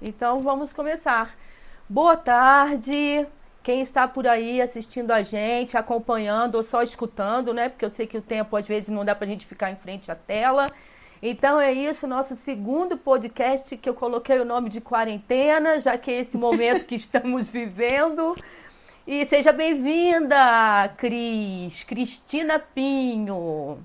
Então vamos começar. Boa tarde. Quem está por aí assistindo a gente, acompanhando ou só escutando, né? Porque eu sei que o tempo às vezes não dá para a gente ficar em frente à tela. Então é isso, nosso segundo podcast que eu coloquei o nome de quarentena, já que é esse momento que estamos vivendo. E seja bem-vinda, Cris, Cristina Pinho.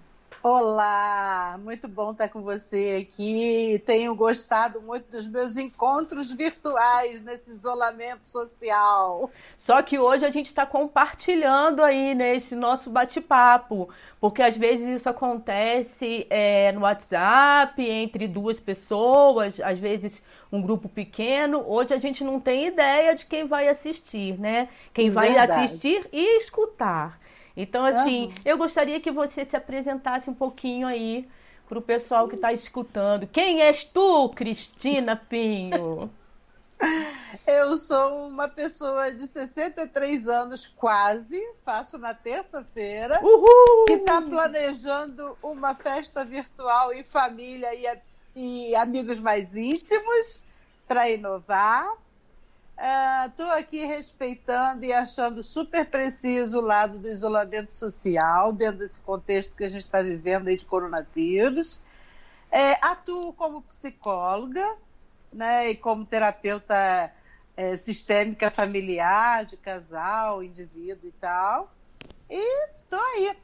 Olá, muito bom estar com você aqui. Tenho gostado muito dos meus encontros virtuais nesse isolamento social. Só que hoje a gente está compartilhando aí nesse nosso bate-papo, porque às vezes isso acontece é, no WhatsApp entre duas pessoas, às vezes um grupo pequeno. Hoje a gente não tem ideia de quem vai assistir, né? Quem vai Verdade. assistir e escutar. Então, assim, uhum. eu gostaria que você se apresentasse um pouquinho aí para o pessoal que está escutando. Quem és tu, Cristina Pinho? Eu sou uma pessoa de 63 anos, quase, faço na terça-feira, que está planejando uma festa virtual em família e, e amigos mais íntimos para inovar. Estou uh, aqui respeitando e achando super preciso o lado do isolamento social, dentro desse contexto que a gente está vivendo aí de coronavírus. É, atuo como psicóloga né, e como terapeuta é, sistêmica familiar, de casal, indivíduo e tal. E estou aí,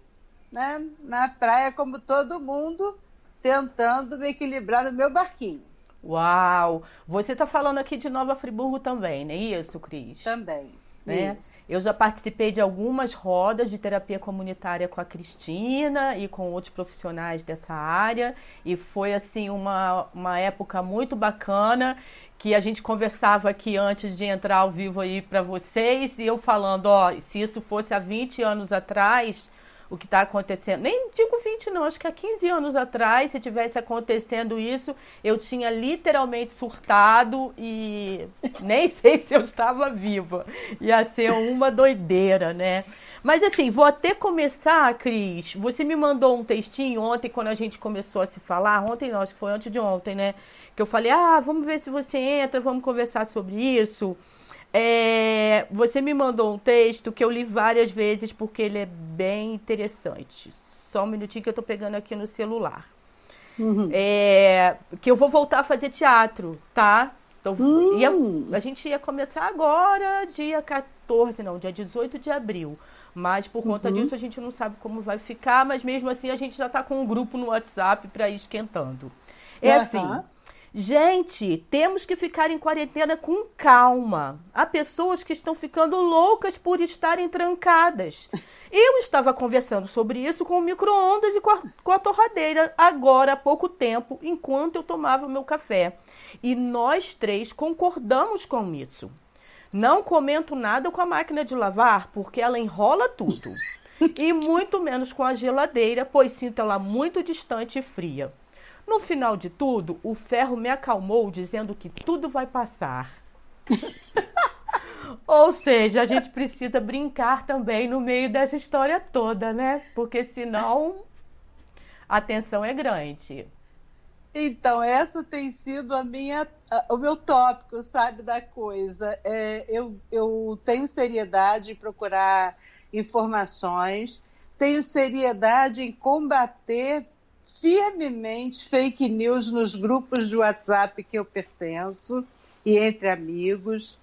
né, na praia, como todo mundo, tentando me equilibrar no meu barquinho. Uau! Você está falando aqui de Nova Friburgo também, não é isso, Cris? Também. Né? Eu já participei de algumas rodas de terapia comunitária com a Cristina e com outros profissionais dessa área e foi assim uma, uma época muito bacana que a gente conversava aqui antes de entrar ao vivo aí para vocês e eu falando, ó, se isso fosse há 20 anos atrás, o que está acontecendo. Nem digo 20, não, acho que há 15 anos atrás, se tivesse acontecendo isso, eu tinha literalmente surtado e nem sei se eu estava viva. Ia ser uma doideira, né? Mas assim, vou até começar, Cris. Você me mandou um textinho ontem, quando a gente começou a se falar. Ontem não, acho que foi antes de ontem, né? Que eu falei, ah, vamos ver se você entra, vamos conversar sobre isso. É, você me mandou um texto que eu li várias vezes porque ele é bem interessante. Só um minutinho que eu tô pegando aqui no celular. Uhum. É, que eu vou voltar a fazer teatro, tá? Então, uhum. ia, a gente ia começar agora, dia 14, não, dia 18 de abril. Mas por conta uhum. disso a gente não sabe como vai ficar, mas mesmo assim a gente já tá com um grupo no WhatsApp para ir esquentando. É assim. Gente, temos que ficar em quarentena com calma. Há pessoas que estão ficando loucas por estarem trancadas. Eu estava conversando sobre isso com o micro-ondas e com a, com a torradeira agora há pouco tempo, enquanto eu tomava meu café. E nós três concordamos com isso. Não comento nada com a máquina de lavar, porque ela enrola tudo. E muito menos com a geladeira, pois sinto ela muito distante e fria. No final de tudo, o ferro me acalmou dizendo que tudo vai passar. Ou seja, a gente precisa brincar também no meio dessa história toda, né? Porque senão a tensão é grande. Então, essa tem sido a minha, o meu tópico, sabe, da coisa. É, eu, eu tenho seriedade em procurar informações, tenho seriedade em combater firmemente fake news nos grupos de WhatsApp que eu pertenço e entre amigos.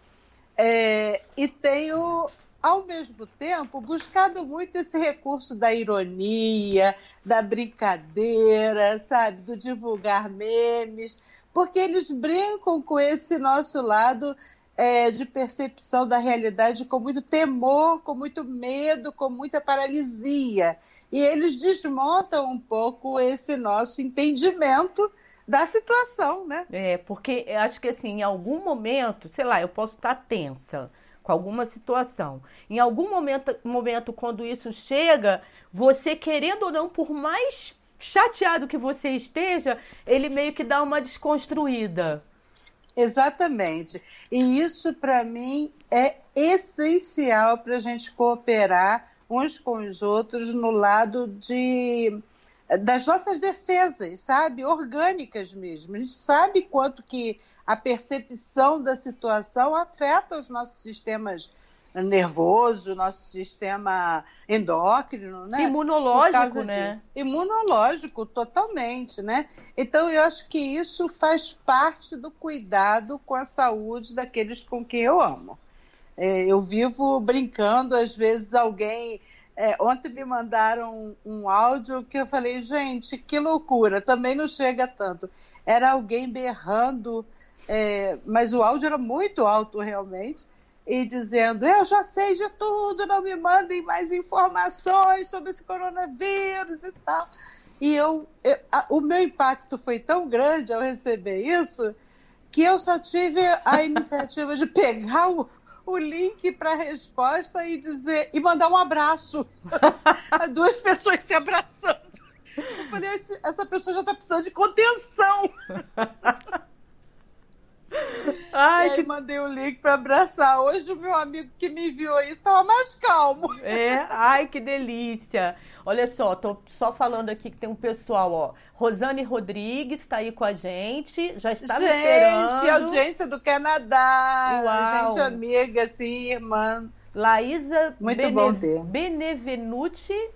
É, e tenho, ao mesmo tempo, buscado muito esse recurso da ironia, da brincadeira, sabe, do divulgar memes, porque eles brincam com esse nosso lado é, de percepção da realidade com muito temor, com muito medo, com muita paralisia. E eles desmontam um pouco esse nosso entendimento da situação, né? É, porque acho que assim, em algum momento, sei lá, eu posso estar tensa com alguma situação. Em algum momento, momento quando isso chega, você querendo ou não, por mais chateado que você esteja, ele meio que dá uma desconstruída. Exatamente. E isso, para mim, é essencial para a gente cooperar uns com os outros no lado de das nossas defesas, sabe? Orgânicas mesmo. A gente sabe quanto que a percepção da situação afeta os nossos sistemas nervoso, nosso sistema endócrino, né? Imunológico, né? Disso. Imunológico, totalmente, né? Então, eu acho que isso faz parte do cuidado com a saúde daqueles com quem eu amo. É, eu vivo brincando, às vezes alguém... É, ontem me mandaram um, um áudio que eu falei, gente, que loucura, também não chega tanto. Era alguém berrando, é, mas o áudio era muito alto realmente, e dizendo: Eu já sei de tudo, não me mandem mais informações sobre esse coronavírus e tal. E eu, eu a, o meu impacto foi tão grande ao receber isso que eu só tive a iniciativa de pegar o, o link para a resposta e dizer e mandar um abraço a duas pessoas se abraçando. Eu falei, essa pessoa já está precisando de contenção. Ai, que... mandei o link para abraçar. Hoje o meu amigo que me enviou isso estava mais calmo. É, ai, que delícia. Olha só, tô só falando aqui que tem um pessoal, ó. Rosane Rodrigues está aí com a gente, já estava gente, esperando. Gente, audiência do Canadá. Uau. Gente amiga, assim, irmã. Laísa Muito Bene... bom ter. Benevenuti.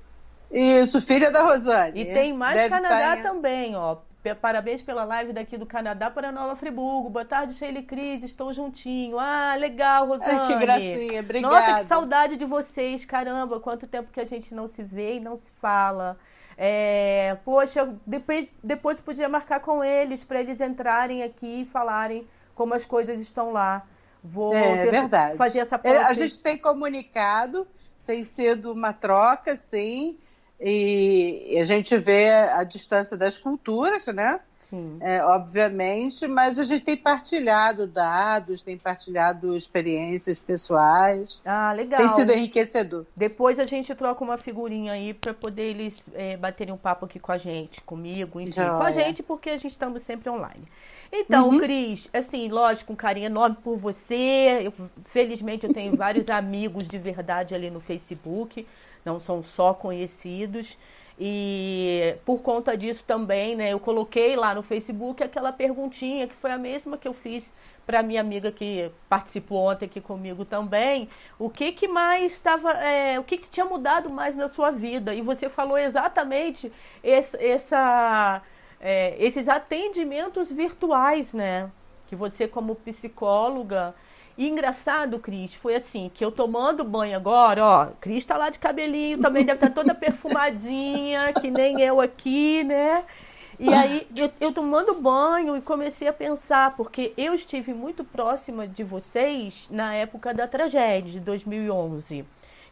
Isso, filha da Rosane. E tem mais Deve Canadá tá em... também, ó. Parabéns pela live daqui do Canadá para Nova Friburgo. Boa tarde, Sheila Cris. Estou juntinho. Ah, legal, Rosane. Ai, que gracinha. Obrigada. Nossa, que saudade de vocês. Caramba, quanto tempo que a gente não se vê e não se fala. É, poxa, depois, depois podia marcar com eles para eles entrarem aqui e falarem como as coisas estão lá. Vou é, verdade. fazer essa ponte. A gente tem comunicado, tem sido uma troca, sim. E a gente vê a distância das culturas, né? Sim. É, obviamente, mas a gente tem partilhado dados, tem partilhado experiências pessoais. Ah, legal. Tem sido enriquecedor. Depois a gente troca uma figurinha aí para poder eles é, baterem um papo aqui com a gente, comigo, enfim, com a gente, porque a gente estamos sempre online. Então, uhum. Cris, assim, lógico, um carinho enorme por você. Eu, felizmente eu tenho vários amigos de verdade ali no Facebook não são só conhecidos. E por conta disso também, né, eu coloquei lá no Facebook aquela perguntinha que foi a mesma que eu fiz para minha amiga que participou ontem aqui comigo também. O que que mais estava, é, o que que tinha mudado mais na sua vida? E você falou exatamente esse, essa, é, esses atendimentos virtuais, né? Que você como psicóloga e engraçado, Cris, foi assim, que eu tomando banho agora, ó, Cris tá lá de cabelinho, também deve estar tá toda perfumadinha, que nem eu aqui, né? E aí eu, eu, tomando banho e comecei a pensar, porque eu estive muito próxima de vocês na época da tragédia de 2011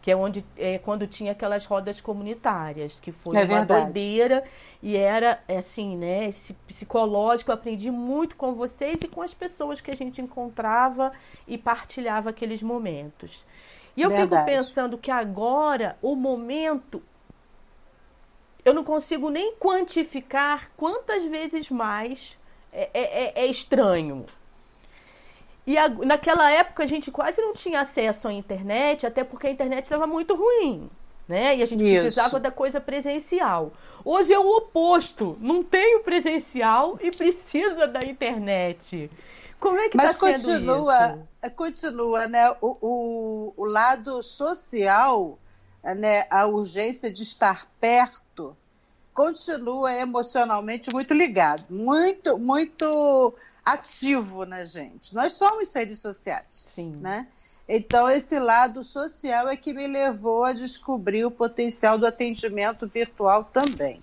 que é onde é, quando tinha aquelas rodas comunitárias, que foi é uma verdade. doideira e era assim, né, esse psicológico, eu aprendi muito com vocês e com as pessoas que a gente encontrava e partilhava aqueles momentos. E eu verdade. fico pensando que agora o momento eu não consigo nem quantificar quantas vezes mais é, é, é, é estranho. E a, naquela época a gente quase não tinha acesso à internet, até porque a internet estava muito ruim. Né? E a gente Isso. precisava da coisa presencial. Hoje é o oposto. Não tem o presencial e precisa da internet. Como é que está sendo isso? É, continua, né? O, o, o lado social, né? a urgência de estar perto, continua emocionalmente muito ligado, muito, muito ativo na gente. Nós somos seres sociais, Sim. né? Então esse lado social é que me levou a descobrir o potencial do atendimento virtual também,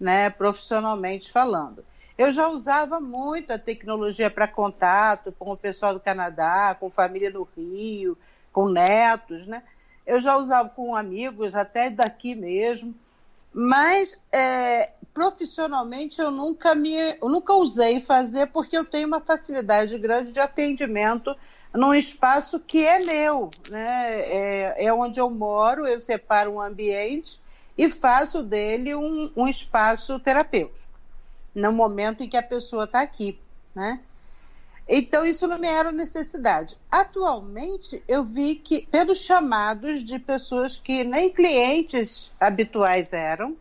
né? Profissionalmente falando. Eu já usava muito a tecnologia para contato com o pessoal do Canadá, com família no Rio, com netos, né? Eu já usava com amigos até daqui mesmo. Mas é, profissionalmente eu nunca me eu nunca usei fazer porque eu tenho uma facilidade grande de atendimento num espaço que é meu, né? É, é onde eu moro, eu separo um ambiente e faço dele um, um espaço terapêutico no momento em que a pessoa está aqui, né? Então, isso não me era necessidade. Atualmente, eu vi que, pelos chamados de pessoas que nem clientes habituais eram,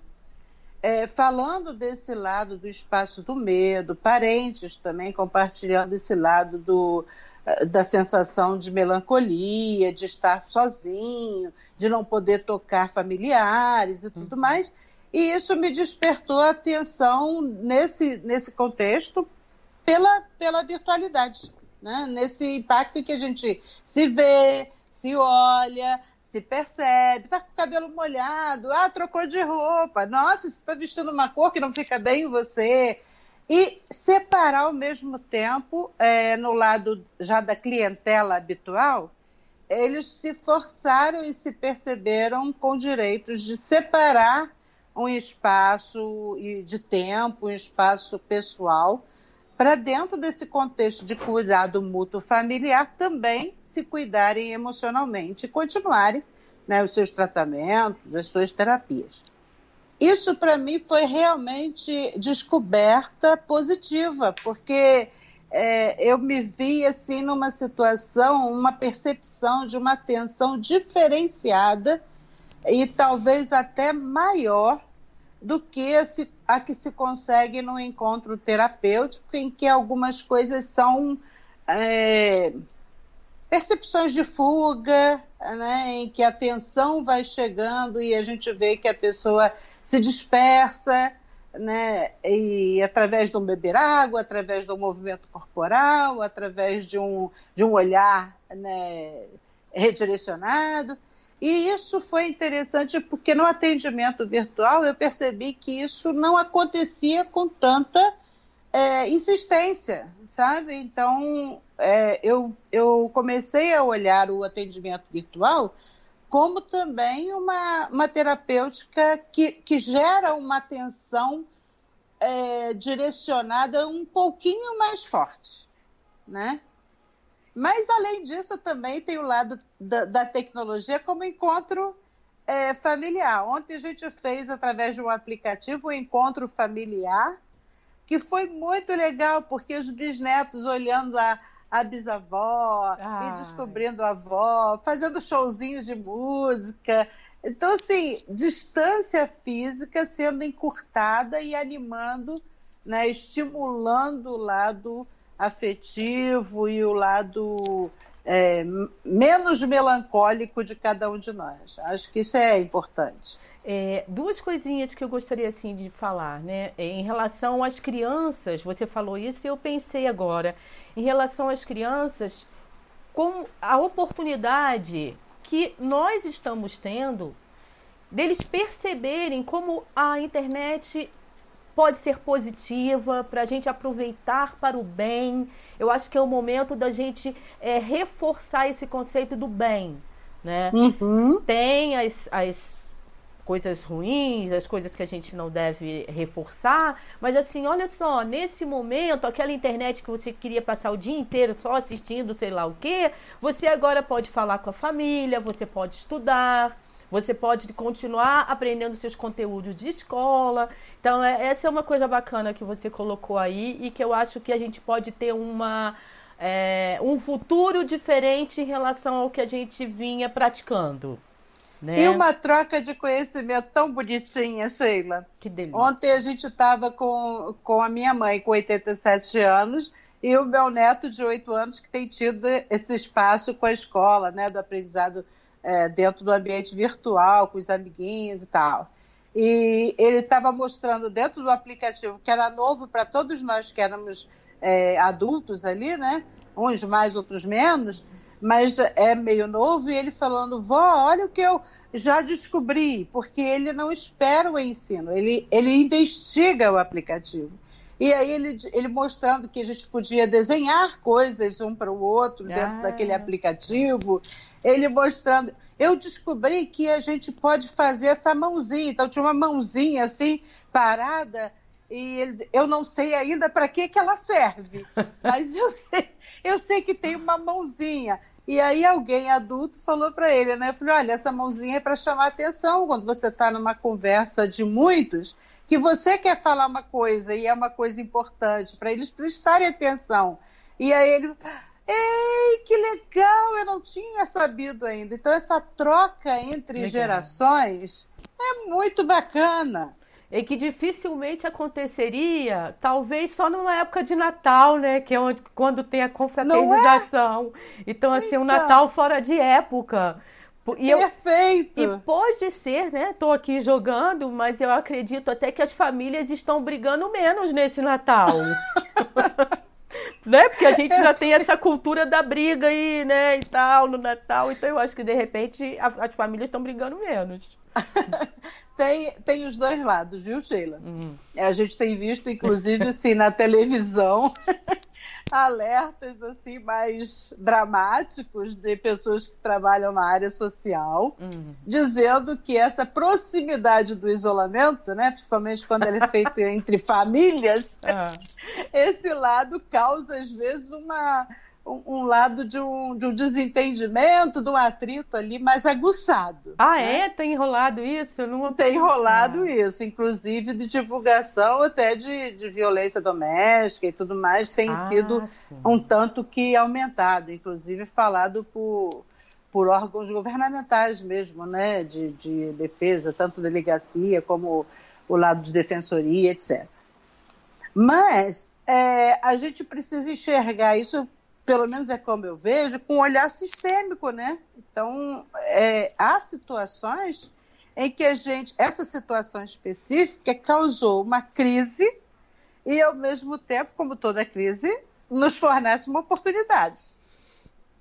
é, falando desse lado do espaço do medo, parentes também compartilhando esse lado do, eh, da sensação de melancolia, de estar sozinho, de não poder tocar familiares e tudo uhum. mais. E isso me despertou a atenção nesse, nesse contexto pela, pela virtualidade, né? nesse impacto em que a gente se vê, se olha, se percebe, está com o cabelo molhado, ah, trocou de roupa, nossa, você está vestindo uma cor que não fica bem em você. E separar ao mesmo tempo, é, no lado já da clientela habitual, eles se forçaram e se perceberam com direitos de separar um espaço de tempo, um espaço pessoal, para dentro desse contexto de cuidado mútuo familiar também se cuidarem emocionalmente e continuarem né, os seus tratamentos, as suas terapias. Isso para mim foi realmente descoberta positiva, porque é, eu me vi assim numa situação, uma percepção de uma atenção diferenciada e talvez até maior do que a, se, a que se consegue no encontro terapêutico, em que algumas coisas são é, percepções de fuga, né, em que a tensão vai chegando e a gente vê que a pessoa se dispersa, né, e através de um beber água, através do movimento corporal, através de um, de um olhar né, redirecionado. E isso foi interessante porque no atendimento virtual eu percebi que isso não acontecia com tanta é, insistência, sabe? Então é, eu, eu comecei a olhar o atendimento virtual como também uma, uma terapêutica que, que gera uma atenção é, direcionada um pouquinho mais forte, né? Mas, além disso, também tem o lado da, da tecnologia como encontro é, familiar. Ontem a gente fez, através de um aplicativo, um encontro familiar, que foi muito legal, porque os bisnetos olhando a, a bisavó Ai. e descobrindo a avó, fazendo showzinhos de música. Então, assim, distância física sendo encurtada e animando, né, estimulando o lado afetivo e o lado é, menos melancólico de cada um de nós. Acho que isso é importante. É, duas coisinhas que eu gostaria assim de falar, né? Em relação às crianças, você falou isso e eu pensei agora. Em relação às crianças, com a oportunidade que nós estamos tendo deles perceberem como a internet pode ser positiva, para a gente aproveitar para o bem. Eu acho que é o momento da gente é, reforçar esse conceito do bem. Né? Uhum. Tem as, as coisas ruins, as coisas que a gente não deve reforçar, mas assim, olha só, nesse momento, aquela internet que você queria passar o dia inteiro só assistindo, sei lá o quê, você agora pode falar com a família, você pode estudar, você pode continuar aprendendo seus conteúdos de escola. Então, é, essa é uma coisa bacana que você colocou aí e que eu acho que a gente pode ter uma, é, um futuro diferente em relação ao que a gente vinha praticando. Né? E uma troca de conhecimento tão bonitinha, Sheila. Que delícia. Ontem a gente estava com, com a minha mãe, com 87 anos, e o meu neto de 8 anos, que tem tido esse espaço com a escola, né, do aprendizado é, dentro do ambiente virtual, com os amiguinhos e tal. E ele estava mostrando dentro do aplicativo, que era novo para todos nós que éramos é, adultos ali, né? Uns mais, outros menos, mas é meio novo, e ele falando, vó, olha o que eu já descobri, porque ele não espera o ensino, ele, ele investiga o aplicativo. E aí ele, ele mostrando que a gente podia desenhar coisas um para o outro dentro ah. daquele aplicativo ele mostrando. Eu descobri que a gente pode fazer essa mãozinha. Então tinha uma mãozinha assim, parada, e ele, eu não sei ainda para que, que ela serve, mas eu sei, eu sei que tem uma mãozinha. E aí alguém adulto falou para ele, né? Falei, olha, essa mãozinha é para chamar atenção quando você está numa conversa de muitos, que você quer falar uma coisa e é uma coisa importante para eles prestarem atenção. E aí ele, Ei, que legal! Eu não tinha sabido ainda. Então, essa troca entre legal. gerações é muito bacana. e que dificilmente aconteceria, talvez só numa época de Natal, né? Que é onde, quando tem a confraternização. É? Então, assim, então... um Natal fora de época. E Perfeito! Eu, e pode ser, né? Estou aqui jogando, mas eu acredito até que as famílias estão brigando menos nesse Natal. né? Porque a gente já tem essa cultura da briga aí, né, e tal, no Natal. Então eu acho que de repente a, as famílias estão brigando menos. tem, tem os dois lados, viu, Sheila? Uhum. A gente tem visto, inclusive, assim, na televisão, alertas assim mais dramáticos de pessoas que trabalham na área social, uhum. dizendo que essa proximidade do isolamento, né, principalmente quando ele é feito entre famílias, uhum. esse lado causa às vezes uma um, lado de um, de um desentendimento, de um atrito ali mais aguçado. Ah, né? é? Tem enrolado isso? não... Tem enrolado ah. isso, inclusive de divulgação até de, de violência doméstica e tudo mais, tem ah, sido sim. um tanto que aumentado, inclusive falado por, por órgãos governamentais mesmo, né, de, de defesa, tanto delegacia como o lado de defensoria, etc. Mas é, a gente precisa enxergar isso pelo menos é como eu vejo, com um olhar sistêmico, né? Então, é, há situações em que a gente, essa situação específica causou uma crise e, ao mesmo tempo, como toda crise, nos fornece uma oportunidade,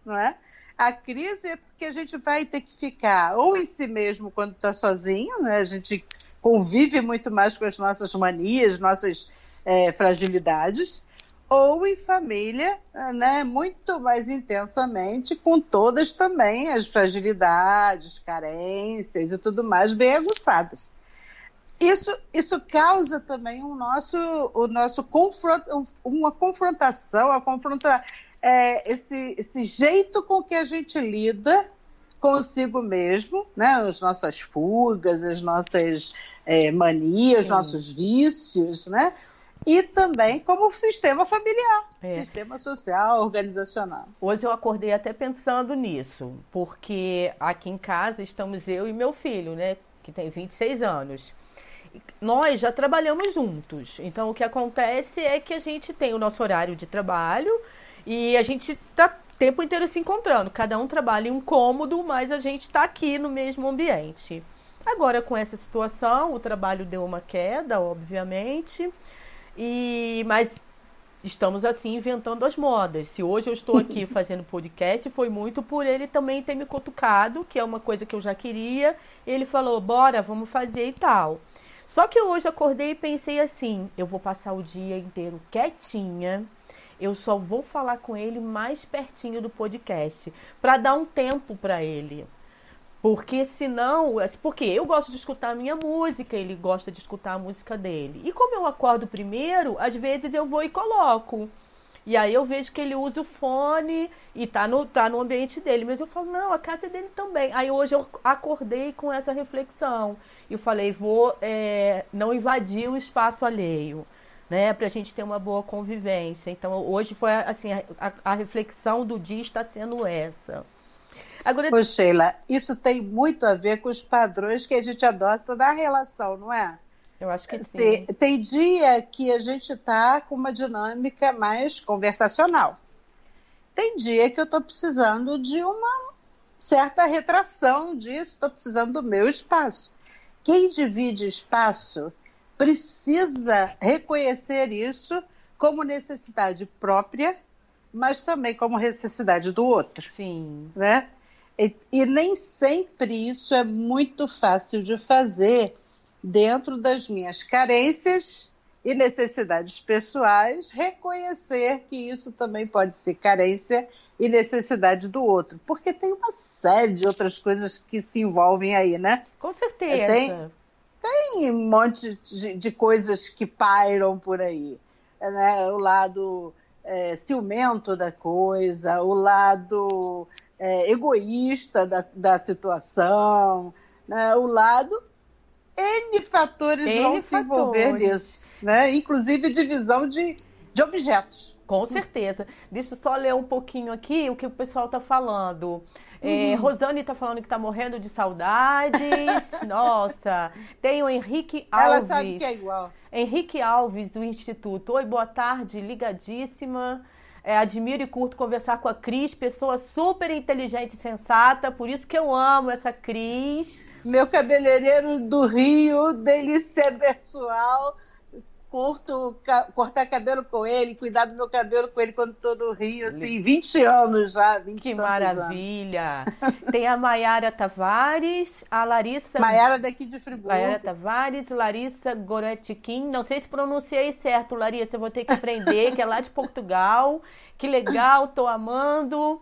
não é? A crise é porque a gente vai ter que ficar ou em si mesmo quando está sozinho, né? A gente convive muito mais com as nossas manias, nossas é, fragilidades, ou em família, né, muito mais intensamente, com todas também as fragilidades, carências e tudo mais bem aguçadas. Isso, isso causa também um nosso, o nosso confront, uma confrontação, a confronta, é, esse, esse jeito com que a gente lida consigo mesmo, né, as nossas fugas, as nossas é, manias, Sim. nossos vícios, né? E também como sistema familiar, é. sistema social, organizacional. Hoje eu acordei até pensando nisso, porque aqui em casa estamos eu e meu filho, né, que tem 26 anos. Nós já trabalhamos juntos, então o que acontece é que a gente tem o nosso horário de trabalho e a gente está o tempo inteiro se encontrando. Cada um trabalha em um cômodo, mas a gente está aqui no mesmo ambiente. Agora, com essa situação, o trabalho deu uma queda, obviamente. E mas estamos assim inventando as modas. Se hoje eu estou aqui fazendo podcast, foi muito por ele também ter me cutucado, que é uma coisa que eu já queria. Ele falou: "Bora, vamos fazer e tal". Só que hoje acordei e pensei assim: eu vou passar o dia inteiro quietinha. Eu só vou falar com ele mais pertinho do podcast, para dar um tempo para ele. Porque senão, assim, porque eu gosto de escutar a minha música, ele gosta de escutar a música dele. E como eu acordo primeiro, às vezes eu vou e coloco. E aí eu vejo que ele usa o fone e tá no, tá no ambiente dele. Mas eu falo, não, a casa é dele também. Aí hoje eu acordei com essa reflexão. E eu falei, vou é, não invadir o espaço alheio, né? Pra gente ter uma boa convivência. Então hoje foi assim, a, a reflexão do dia está sendo essa. Agora... Ô, Sheila, isso tem muito a ver com os padrões que a gente adota na relação, não é? Eu acho que sim. Tem dia que a gente está com uma dinâmica mais conversacional. Tem dia que eu estou precisando de uma certa retração disso, estou precisando do meu espaço. Quem divide espaço precisa reconhecer isso como necessidade própria, mas também como necessidade do outro. Sim. Né? E, e, nem sempre isso é muito fácil de fazer dentro das minhas carências e necessidades pessoais, reconhecer que isso também pode ser carência e necessidade do outro, porque tem uma série de outras coisas que se envolvem aí, né? Com certeza. Tem, tem um monte de, de coisas que pairam por aí, né? O lado é, ciumento da coisa, o lado é, egoísta da, da situação, né? o lado N fatores N vão fatores. se envolver nisso, né? inclusive divisão de, de objetos. Com certeza. Deixa eu só ler um pouquinho aqui o que o pessoal está falando. É, uhum. Rosane está falando que está morrendo de saudades. Nossa. Tem o Henrique Alves. Ela sabe que é igual. Henrique Alves, do Instituto. Oi, boa tarde, ligadíssima. É, admiro e curto conversar com a Cris, pessoa super inteligente e sensata, por isso que eu amo essa Cris. Meu cabeleireiro do Rio, delícia pessoal curto cortar cabelo com ele, cuidar do meu cabelo com ele quando estou no Rio, assim, 20 anos já. 20 que maravilha! Anos. Tem a Maiara Tavares, a Larissa. Maiara daqui de Friburgo. Maiara Tavares, Larissa Goretkin. Não sei se pronunciei certo, Larissa, eu vou ter que aprender, que é lá de Portugal. Que legal, tô amando.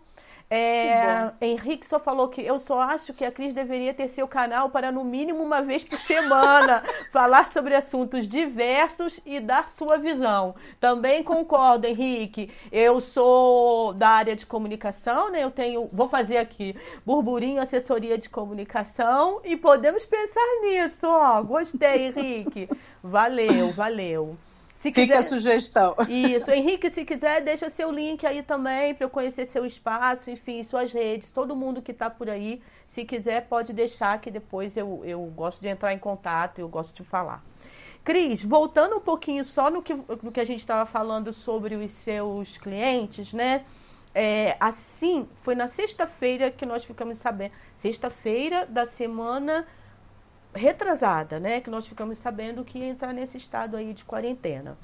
É, Henrique só falou que eu só acho que a Cris deveria ter seu canal para no mínimo uma vez por semana falar sobre assuntos diversos e dar sua visão. Também concordo, Henrique. Eu sou da área de comunicação, né? Eu tenho, vou fazer aqui, burburinho assessoria de comunicação e podemos pensar nisso, ó. Gostei, Henrique. Valeu, valeu. Se Fica quiser... a sugestão. Isso. Henrique, se quiser, deixa seu link aí também para eu conhecer seu espaço, enfim, suas redes. Todo mundo que está por aí, se quiser, pode deixar que depois eu, eu gosto de entrar em contato, eu gosto de falar. Cris, voltando um pouquinho só no que, no que a gente estava falando sobre os seus clientes, né? É, assim, foi na sexta-feira que nós ficamos sabendo. Sexta-feira da semana retrasada, né? Que nós ficamos sabendo que ia entrar nesse estado aí de quarentena.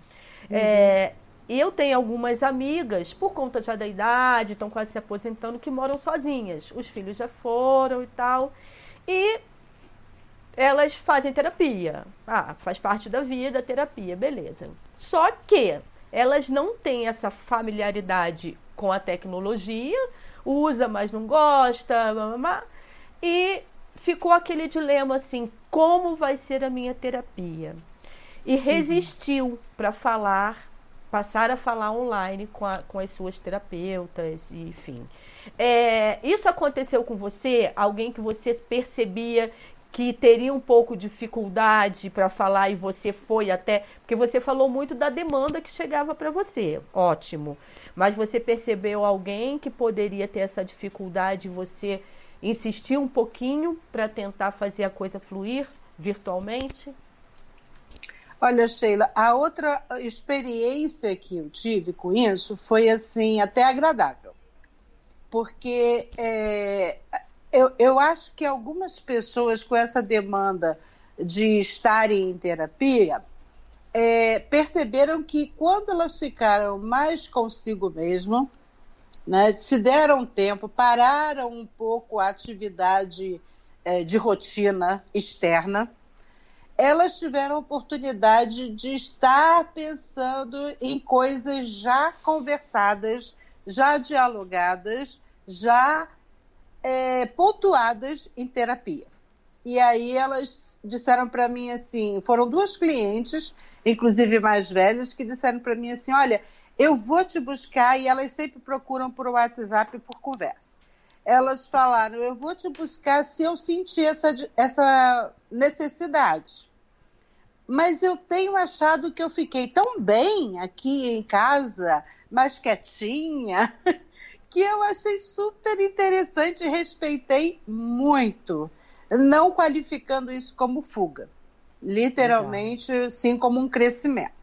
Uhum. É, eu tenho algumas amigas, por conta já da idade, estão quase se aposentando, que moram sozinhas. Os filhos já foram e tal. E elas fazem terapia. Ah, faz parte da vida terapia, beleza. Só que elas não têm essa familiaridade com a tecnologia, usa, mas não gosta, blá, blá, blá, e ficou aquele dilema assim: como vai ser a minha terapia? E uhum. resistiu uhum. para falar, passar a falar online com, a, com as suas terapeutas, enfim. É, isso aconteceu com você? Alguém que você percebia que teria um pouco de dificuldade para falar e você foi até. Porque você falou muito da demanda que chegava para você. Ótimo. Mas você percebeu alguém que poderia ter essa dificuldade e você insistir um pouquinho para tentar fazer a coisa fluir virtualmente? Olha, Sheila, a outra experiência que eu tive com isso foi assim até agradável, porque é, eu, eu acho que algumas pessoas com essa demanda de estarem em terapia é, perceberam que quando elas ficaram mais consigo mesmo, né, se deram tempo, pararam um pouco a atividade é, de rotina externa, elas tiveram a oportunidade de estar pensando em coisas já conversadas, já dialogadas, já é, pontuadas em terapia. E aí elas disseram para mim assim, foram duas clientes, inclusive mais velhas, que disseram para mim assim, olha, eu vou te buscar e elas sempre procuram por WhatsApp por conversa. Elas falaram, eu vou te buscar se eu sentir essa, essa necessidade. Mas eu tenho achado que eu fiquei tão bem aqui em casa, mais quietinha, que eu achei super interessante e respeitei muito, não qualificando isso como fuga. Literalmente, Legal. sim, como um crescimento.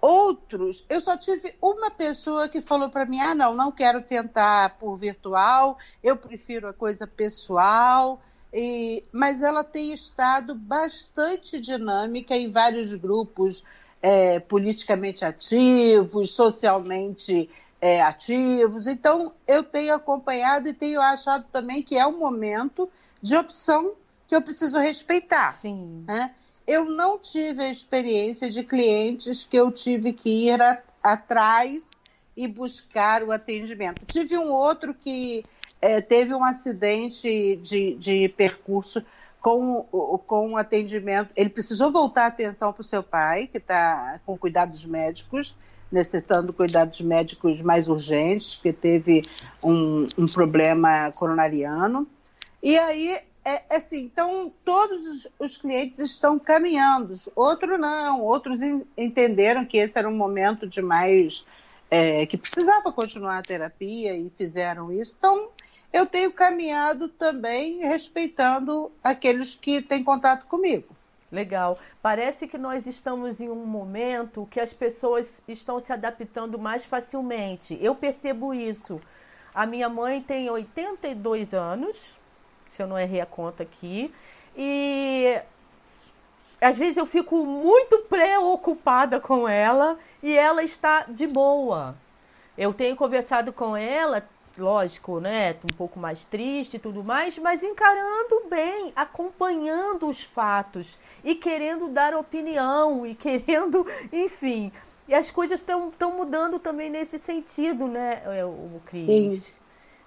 Outros, eu só tive uma pessoa que falou para mim: ah, não, não quero tentar por virtual, eu prefiro a coisa pessoal. E, mas ela tem estado bastante dinâmica em vários grupos é, politicamente ativos, socialmente é, ativos. Então, eu tenho acompanhado e tenho achado também que é um momento de opção que eu preciso respeitar. Sim. Né? Eu não tive a experiência de clientes que eu tive que ir a, atrás e buscar o atendimento. Tive um outro que é, teve um acidente de, de percurso com, com o atendimento. Ele precisou voltar a atenção para o seu pai, que está com cuidados médicos, necessitando cuidados médicos mais urgentes, porque teve um, um problema coronariano. E aí é, é, assim, então todos os, clientes estão caminhando, outros não, outros entenderam que esse era um momento de mais é, que precisava continuar a terapia e fizeram isso. Então, eu tenho caminhado também respeitando aqueles que têm contato comigo. Legal. Parece que nós estamos em um momento que as pessoas estão se adaptando mais facilmente. Eu percebo isso. A minha mãe tem 82 anos, se eu não errei a conta aqui, e às vezes eu fico muito preocupada com ela e ela está de boa. Eu tenho conversado com ela, lógico, né, um pouco mais triste e tudo mais, mas encarando bem, acompanhando os fatos e querendo dar opinião e querendo, enfim. E as coisas estão mudando também nesse sentido, né, é, o Cris? Sim.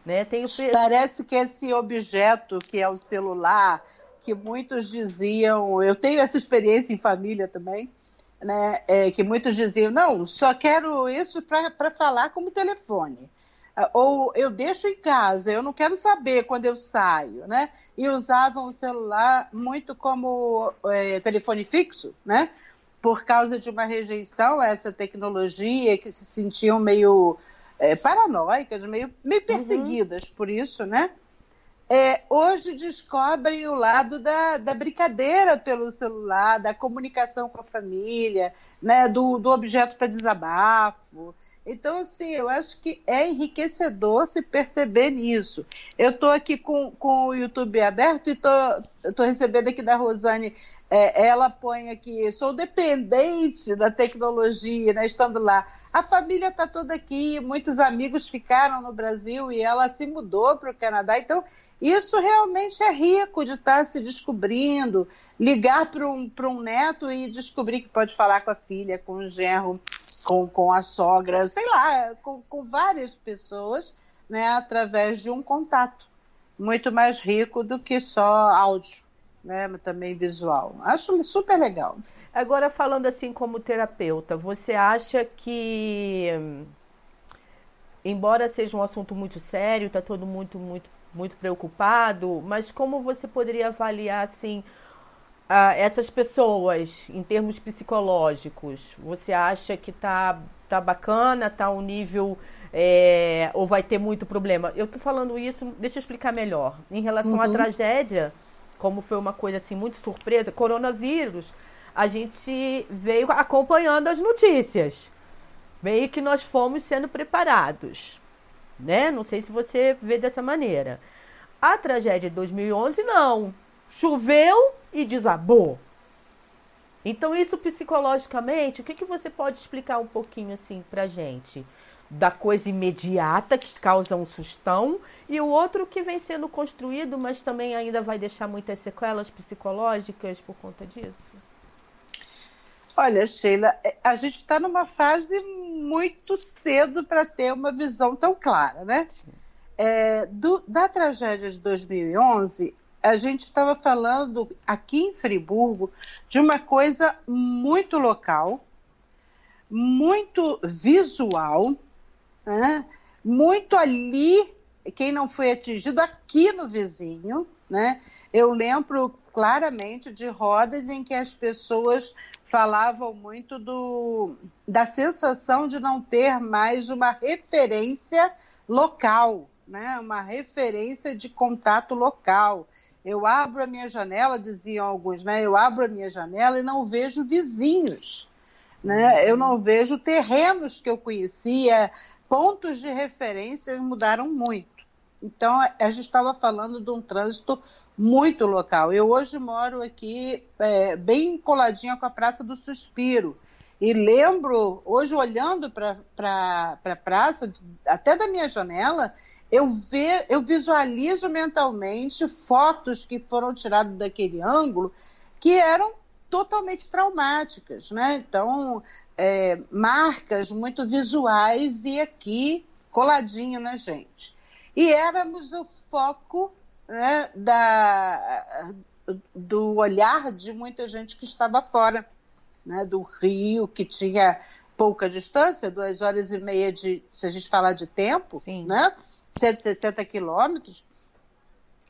Né? Parece que esse objeto que é o celular, que muitos diziam, eu tenho essa experiência em família também, né, é, que muitos diziam, não, só quero isso para falar como telefone. Ah, ou eu deixo em casa, eu não quero saber quando eu saio, né? E usavam o celular muito como é, telefone fixo, né? Por causa de uma rejeição a essa tecnologia, que se sentiam meio é, paranoicas, meio, meio uhum. perseguidas uhum. por isso, né? É, hoje descobrem o lado da, da brincadeira pelo celular, da comunicação com a família, né? do, do objeto para desabafo. Então, assim, eu acho que é enriquecedor se perceber nisso. Eu estou aqui com, com o YouTube aberto e estou recebendo aqui da Rosane é, ela põe aqui, sou dependente da tecnologia, né, estando lá. A família está toda aqui, muitos amigos ficaram no Brasil e ela se mudou para o Canadá. Então, isso realmente é rico de estar tá se descobrindo, ligar para um, um neto e descobrir que pode falar com a filha, com o genro com, com a sogra, sei lá, com, com várias pessoas, né, através de um contato muito mais rico do que só áudio, né, mas também visual. Acho super legal. Agora, falando assim como terapeuta, você acha que, embora seja um assunto muito sério, está todo muito, muito, muito preocupado, mas como você poderia avaliar assim ah, essas pessoas, em termos psicológicos, você acha que tá, tá bacana, tá um nível. É, ou vai ter muito problema? Eu tô falando isso, deixa eu explicar melhor. Em relação uhum. à tragédia, como foi uma coisa assim muito surpresa, coronavírus, a gente veio acompanhando as notícias. Meio que nós fomos sendo preparados, né? Não sei se você vê dessa maneira. A tragédia de 2011 não. Choveu, e desabou. Então, isso psicologicamente, o que, que você pode explicar um pouquinho assim pra gente? Da coisa imediata que causa um sustão e o outro que vem sendo construído, mas também ainda vai deixar muitas sequelas psicológicas por conta disso? Olha, Sheila, é, a gente está numa fase muito cedo para ter uma visão tão clara, né? É, do, da tragédia de 2011, a gente estava falando aqui em Friburgo de uma coisa muito local, muito visual, né? muito ali, quem não foi atingido aqui no vizinho, né? Eu lembro claramente de rodas em que as pessoas falavam muito do, da sensação de não ter mais uma referência local, né? uma referência de contato local. Eu abro a minha janela, diziam alguns, né? Eu abro a minha janela e não vejo vizinhos, né? Eu não vejo terrenos que eu conhecia, pontos de referência mudaram muito. Então, a gente estava falando de um trânsito muito local. Eu hoje moro aqui é, bem coladinha com a Praça do Suspiro. E lembro, hoje olhando para a pra praça, até da minha janela, eu, ve, eu visualizo mentalmente fotos que foram tiradas daquele ângulo que eram totalmente traumáticas, né? Então, é, marcas muito visuais e aqui coladinho na gente. E éramos o foco né, da, do olhar de muita gente que estava fora né, do Rio, que tinha pouca distância, duas horas e meia de, se a gente falar de tempo, Sim. né? 160 quilômetros,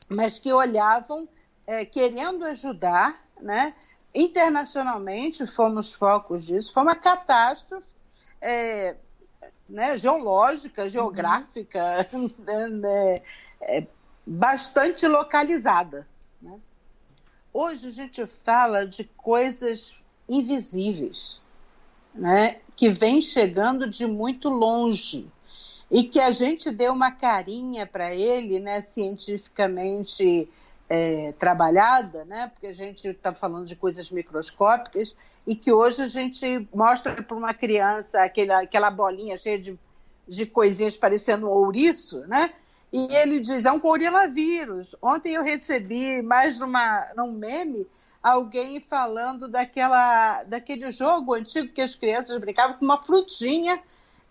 mas que olhavam é, querendo ajudar, né? Internacionalmente fomos focos disso, foi uma catástrofe. É, né, geológica, geográfica, uhum. né, é, bastante localizada. Né? Hoje a gente fala de coisas invisíveis, né, que vem chegando de muito longe e que a gente deu uma carinha para ele, né, cientificamente é, trabalhada, né, porque a gente está falando de coisas microscópicas e que hoje a gente mostra para uma criança aquela, aquela bolinha cheia de, de coisinhas parecendo um ouriço, né, e ele diz, é um coronavírus. Ontem eu recebi, mais numa, num meme, alguém falando daquela, daquele jogo antigo que as crianças brincavam com uma frutinha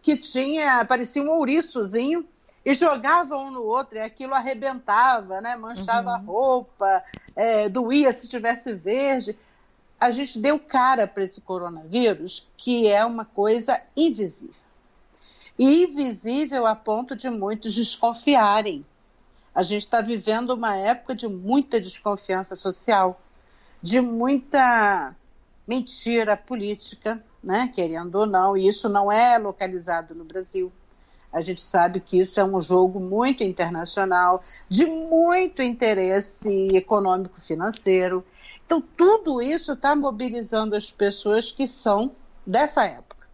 que tinha, parecia um ouriçozinho, e jogavam um no outro, e aquilo arrebentava, né? manchava uhum. a roupa, é, doía se tivesse verde. A gente deu cara para esse coronavírus, que é uma coisa invisível e invisível a ponto de muitos desconfiarem. A gente está vivendo uma época de muita desconfiança social, de muita mentira política, né? querendo ou não, e isso não é localizado no Brasil. A gente sabe que isso é um jogo muito internacional, de muito interesse econômico-financeiro. Então, tudo isso está mobilizando as pessoas que são dessa época.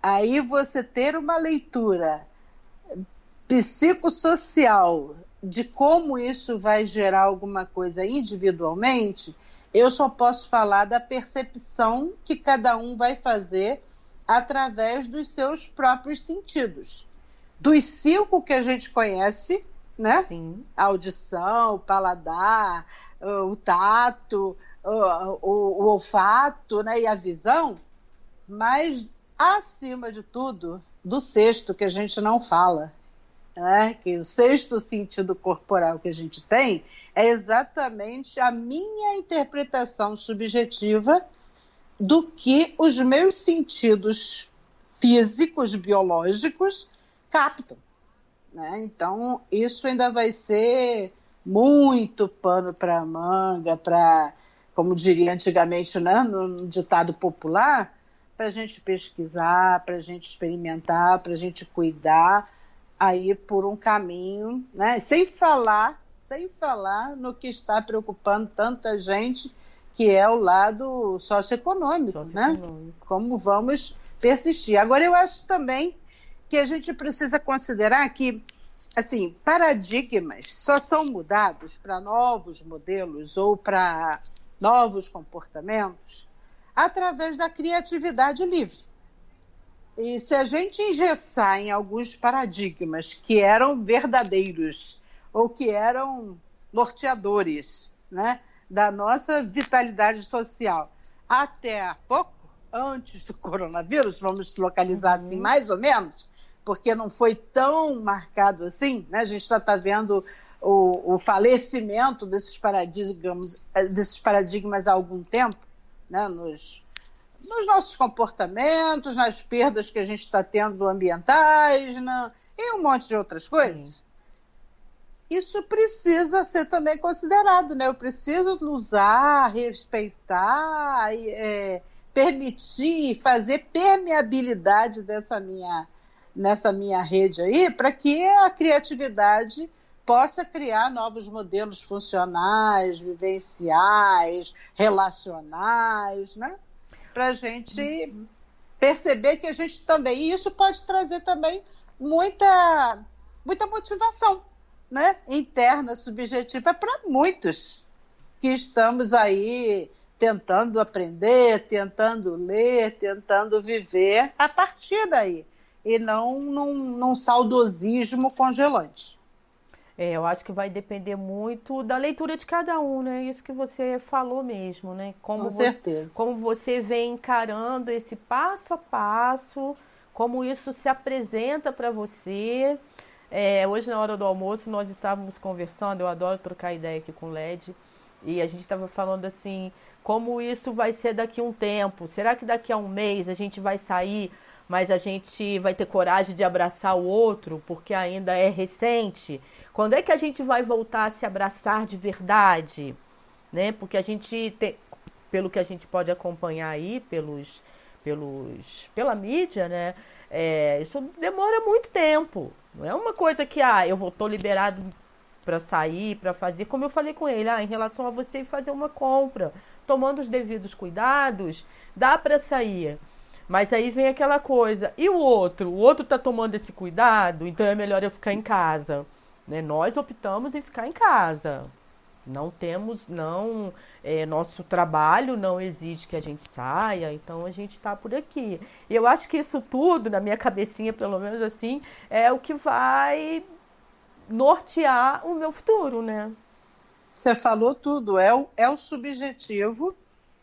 Aí você ter uma leitura psicossocial de como isso vai gerar alguma coisa individualmente, eu só posso falar da percepção que cada um vai fazer através dos seus próprios sentidos. Dos cinco que a gente conhece, né? Sim. A audição, o paladar, o tato, o, o, o olfato né? e a visão, mas acima de tudo, do sexto que a gente não fala. Né? Que o sexto sentido corporal que a gente tem é exatamente a minha interpretação subjetiva do que os meus sentidos físicos, biológicos, captam. Né? Então, isso ainda vai ser muito pano para manga, para, como diria antigamente né, no ditado popular, para a gente pesquisar, para a gente experimentar, para a gente cuidar, aí por um caminho, né? Sem falar, sem falar no que está preocupando tanta gente, que é o lado socioeconômico, né? socioeconômico. né? Como vamos persistir. Agora eu acho também que a gente precisa considerar que assim, paradigmas só são mudados para novos modelos ou para novos comportamentos através da criatividade livre. E se a gente engessar em alguns paradigmas que eram verdadeiros ou que eram norteadores né, da nossa vitalidade social até há pouco, antes do coronavírus, vamos localizar assim, uhum. assim mais ou menos, porque não foi tão marcado assim, né? a gente já está vendo o, o, falecimento desses paradigmas, desses paradigmas há algum tempo, né, nos, nos nossos comportamentos, nas perdas que a gente está tendo ambientais na, e um monte de outras coisas. Sim. Isso precisa ser também considerado, né? Eu preciso usar, respeitar, é, permitir, fazer permeabilidade dessa minha, nessa minha rede aí, para que a criatividade possa criar novos modelos funcionais, vivenciais, relacionais, né? Para a gente perceber que a gente também, e isso pode trazer também muita, muita motivação, né? Interna, subjetiva para muitos que estamos aí tentando aprender, tentando ler, tentando viver a partir daí e não num, num saudosismo congelante. É, eu acho que vai depender muito da leitura de cada um, né? Isso que você falou mesmo, né? Como Com você, certeza. Como você vem encarando esse passo a passo, como isso se apresenta para você. É, hoje, na hora do almoço, nós estávamos conversando, eu adoro trocar ideia aqui com o LED, e a gente estava falando assim, como isso vai ser daqui a um tempo. Será que daqui a um mês a gente vai sair, mas a gente vai ter coragem de abraçar o outro, porque ainda é recente? Quando é que a gente vai voltar a se abraçar de verdade? Né? Porque a gente tem, pelo que a gente pode acompanhar aí pelos, pelos, pela mídia, né? É, isso demora muito tempo. Não é uma coisa que, ah, eu tô liberado para sair, para fazer. Como eu falei com ele, ah, em relação a você fazer uma compra, tomando os devidos cuidados, dá para sair. Mas aí vem aquela coisa, e o outro? O outro está tomando esse cuidado, então é melhor eu ficar em casa. Né? Nós optamos em ficar em casa. Não temos, não, é, nosso trabalho não exige que a gente saia, então a gente está por aqui. E eu acho que isso tudo, na minha cabecinha, pelo menos assim, é o que vai nortear o meu futuro, né? Você falou tudo, é o, é o subjetivo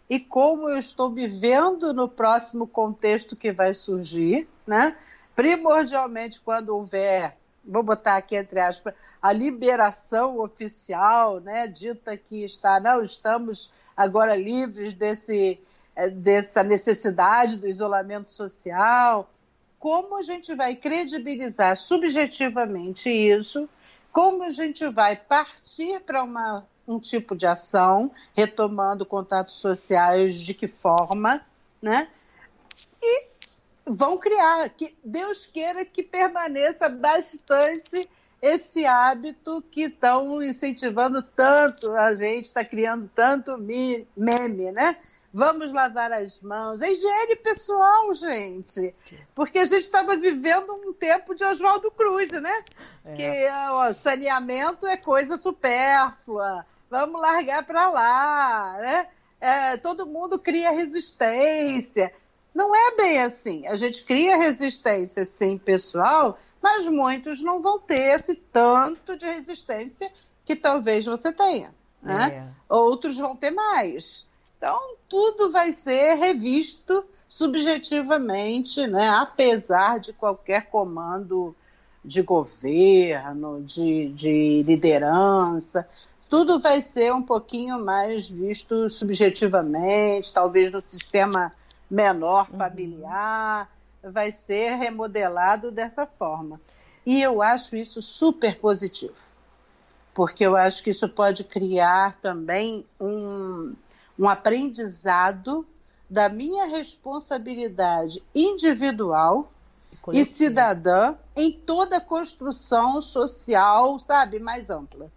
e como eu estou me vendo no próximo contexto que vai surgir, né? Primordialmente quando houver, vou botar aqui entre aspas, a liberação oficial, né? Dita que está, não, estamos agora livres desse, eh, dessa necessidade do isolamento social. Como a gente vai credibilizar subjetivamente isso? Como a gente vai partir para uma um tipo de ação, retomando contatos sociais, de que forma, né? E vão criar, que Deus queira que permaneça bastante esse hábito que estão incentivando tanto a gente, está criando tanto meme, né? Vamos lavar as mãos. É higiene pessoal, gente. Porque a gente estava vivendo um tempo de Oswaldo Cruz, né? É. Que ó, saneamento é coisa supérflua vamos largar para lá, né? É, todo mundo cria resistência. Não é bem assim. A gente cria resistência, sim, pessoal, mas muitos não vão ter esse tanto de resistência que talvez você tenha. Né? É. Outros vão ter mais. Então, tudo vai ser revisto subjetivamente, né? apesar de qualquer comando de governo, de, de liderança tudo vai ser um pouquinho mais visto subjetivamente, talvez no sistema menor uhum. familiar, uhum. vai ser remodelado dessa forma. E eu acho isso super positivo, porque eu acho que isso pode criar também um, um aprendizado da minha responsabilidade individual e cidadã em toda a construção social, sabe, mais ampla.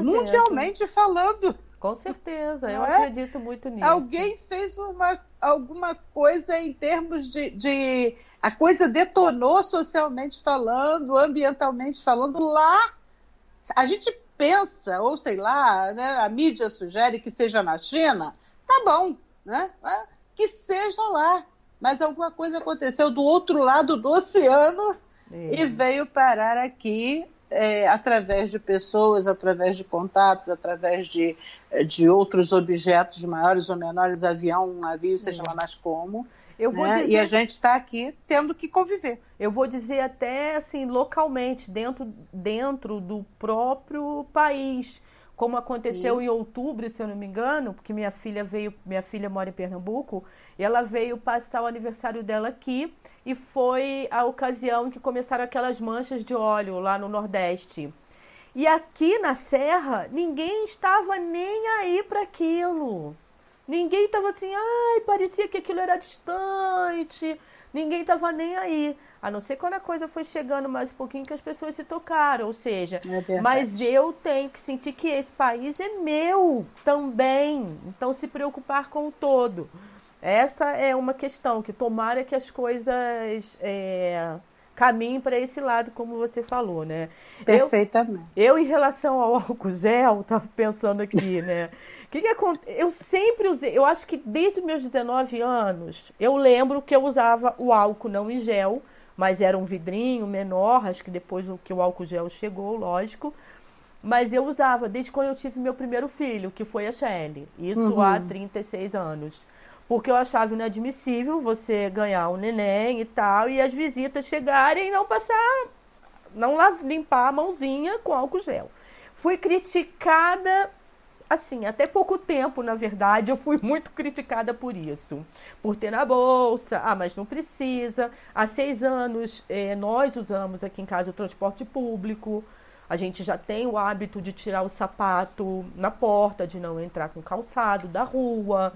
Mundialmente falando. Com certeza, eu é? acredito muito nisso. Alguém fez uma, alguma coisa em termos de, de. A coisa detonou socialmente falando, ambientalmente falando lá. A gente pensa, ou sei lá, né, a mídia sugere que seja na China, tá bom, né? Que seja lá. Mas alguma coisa aconteceu do outro lado do oceano é. e veio parar aqui é, através de pessoas, através de contatos, através de, de outros objetos maiores ou menores, avião, um navio, seja lá mais como. Eu vou né? dizer... E a gente está aqui tendo que conviver. Eu vou dizer até assim, localmente, dentro, dentro do próprio país como aconteceu Sim. em outubro, se eu não me engano, porque minha filha veio, minha filha mora em Pernambuco, e ela veio passar o aniversário dela aqui e foi a ocasião em que começaram aquelas manchas de óleo lá no Nordeste. E aqui na Serra, ninguém estava nem aí para aquilo. Ninguém estava assim, ai, parecia que aquilo era distante. Ninguém estava nem aí. A não ser quando a coisa foi chegando mais um pouquinho que as pessoas se tocaram. Ou seja, é mas eu tenho que sentir que esse país é meu também. Então, se preocupar com o todo. Essa é uma questão que tomara que as coisas é, caminhem para esse lado, como você falou, né? Perfeitamente. Eu, eu em relação ao álcool gel, estava pensando aqui, né? que, que acontece? Eu sempre usei, eu acho que desde meus 19 anos, eu lembro que eu usava o álcool não em gel, mas era um vidrinho menor, acho que depois que o álcool gel chegou, lógico. Mas eu usava desde quando eu tive meu primeiro filho, que foi a Shelly. Isso uhum. há 36 anos. Porque eu achava inadmissível você ganhar um neném e tal, e as visitas chegarem e não passar, não limpar a mãozinha com álcool gel. Fui criticada assim, até pouco tempo, na verdade, eu fui muito criticada por isso. Por ter na bolsa, ah, mas não precisa. Há seis anos, eh, nós usamos aqui em casa o transporte público. A gente já tem o hábito de tirar o sapato na porta, de não entrar com calçado da rua.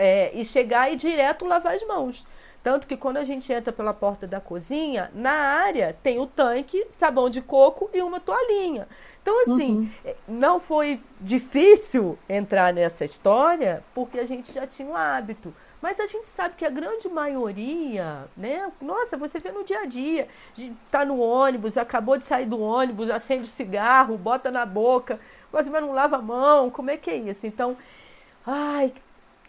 É, e chegar e direto lavar as mãos. Tanto que quando a gente entra pela porta da cozinha, na área tem o tanque, sabão de coco e uma toalhinha. Então, assim, uhum. Eh, não foi difícil entrar nessa história porque a gente já tinha um hábito. Mas a gente sabe que a grande maioria, né? Nossa, você vê no dia a dia, tá no ônibus, acabou de sair do ônibus, acende cigarro, bota na boca, você mas não lava a mão, como é que é isso? Então, ai,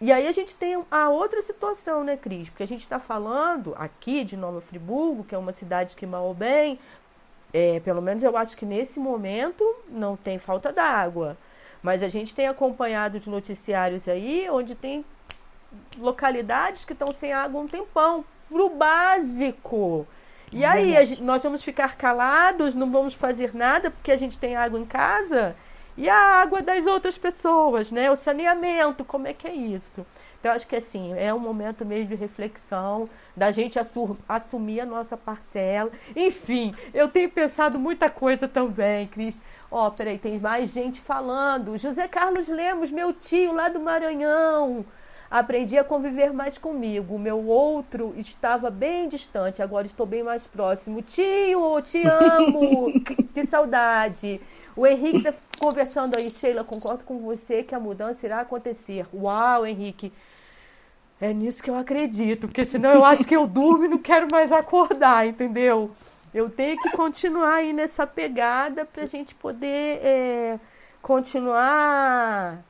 e aí a gente tem a outra situação, né, Cris? Porque a gente está falando aqui de Nova Friburgo, que é uma cidade que mal bem, é, pelo menos eu acho que nesse momento não tem falta d'água. Mas a gente tem acompanhado de noticiários aí onde tem localidades que estão sem água um tempão, pro básico. E aí, gente, nós vamos ficar calados, não vamos fazer nada porque a gente tem água em casa? E a água das outras pessoas, né? O saneamento, como é que é isso? Então, acho que assim, é um momento mesmo de reflexão, da gente assumir a nossa parcela. Enfim, eu tenho pensado muita coisa também, Cris. Ó, oh, peraí, tem mais gente falando. José Carlos Lemos, meu tio lá do Maranhão. Aprendi a conviver mais comigo. Meu outro estava bem distante, agora estou bem mais próximo. Tio, te amo! que saudade! O Henrique está conversando aí, Sheila, concordo com você que a mudança irá acontecer. Uau, Henrique! É nisso que eu acredito, porque senão eu acho que eu durmo e não quero mais acordar, entendeu? Eu tenho que continuar aí nessa pegada para a gente poder é, continuar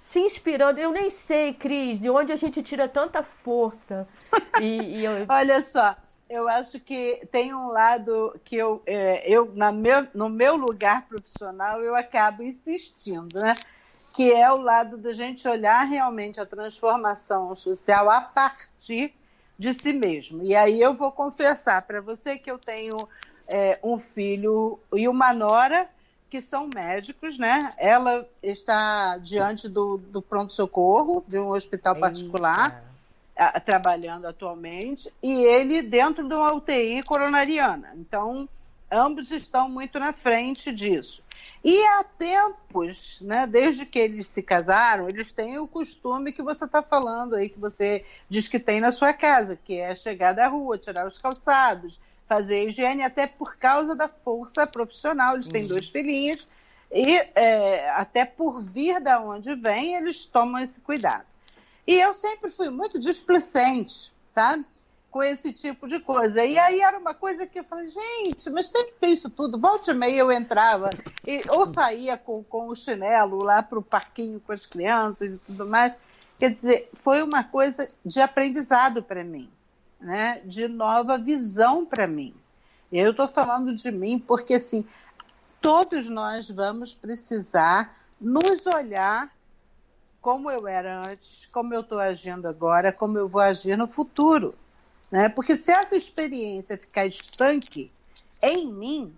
se inspirando. Eu nem sei, Cris, de onde a gente tira tanta força. E, e eu... Olha só, eu acho que tem um lado que eu, é, eu na meu, no meu lugar profissional, eu acabo insistindo, né? Que é o lado da gente olhar realmente a transformação social a partir de si mesmo. E aí eu vou confessar para você que eu tenho é, um filho e uma nora que são médicos, né? Ela está diante do, do pronto-socorro de um hospital particular, a, trabalhando atualmente, e ele dentro de uma UTI coronariana. Então, ambos estão muito na frente disso. E há tempos, né, desde que eles se casaram, eles têm o costume que você está falando aí, que você diz que tem na sua casa, que é chegar da rua, tirar os calçados, fazer higiene, até por causa da força profissional. Eles Sim. têm dois filhinhos e é, até por vir da onde vem, eles tomam esse cuidado. E eu sempre fui muito displicente, tá? Com esse tipo de coisa. E aí era uma coisa que eu falei, gente, mas tem que ter isso tudo. Volte e meia eu entrava, e, ou saía com, com o chinelo lá para o parquinho com as crianças e tudo mais. Quer dizer, foi uma coisa de aprendizado para mim né, de nova visão para mim. Eu estou falando de mim porque, assim, todos nós vamos precisar nos olhar como eu era antes, como eu estou agindo agora, como eu vou agir no futuro. Né? Porque se essa experiência ficar estanque em mim,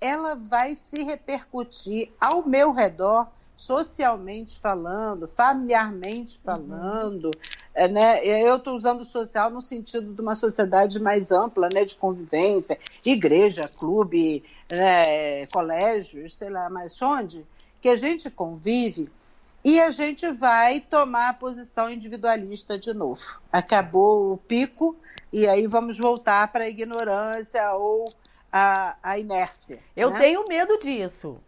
ela vai se repercutir ao meu redor socialmente falando, familiarmente falando, uhum. né? Eu estou usando social no sentido de uma sociedade mais ampla, né? De convivência, igreja, clube, né? colégios, sei lá, mas onde que a gente convive e a gente vai tomar a posição individualista de novo. Acabou o pico e aí vamos voltar para a ignorância ou a, a inércia. Eu né? tenho medo disso.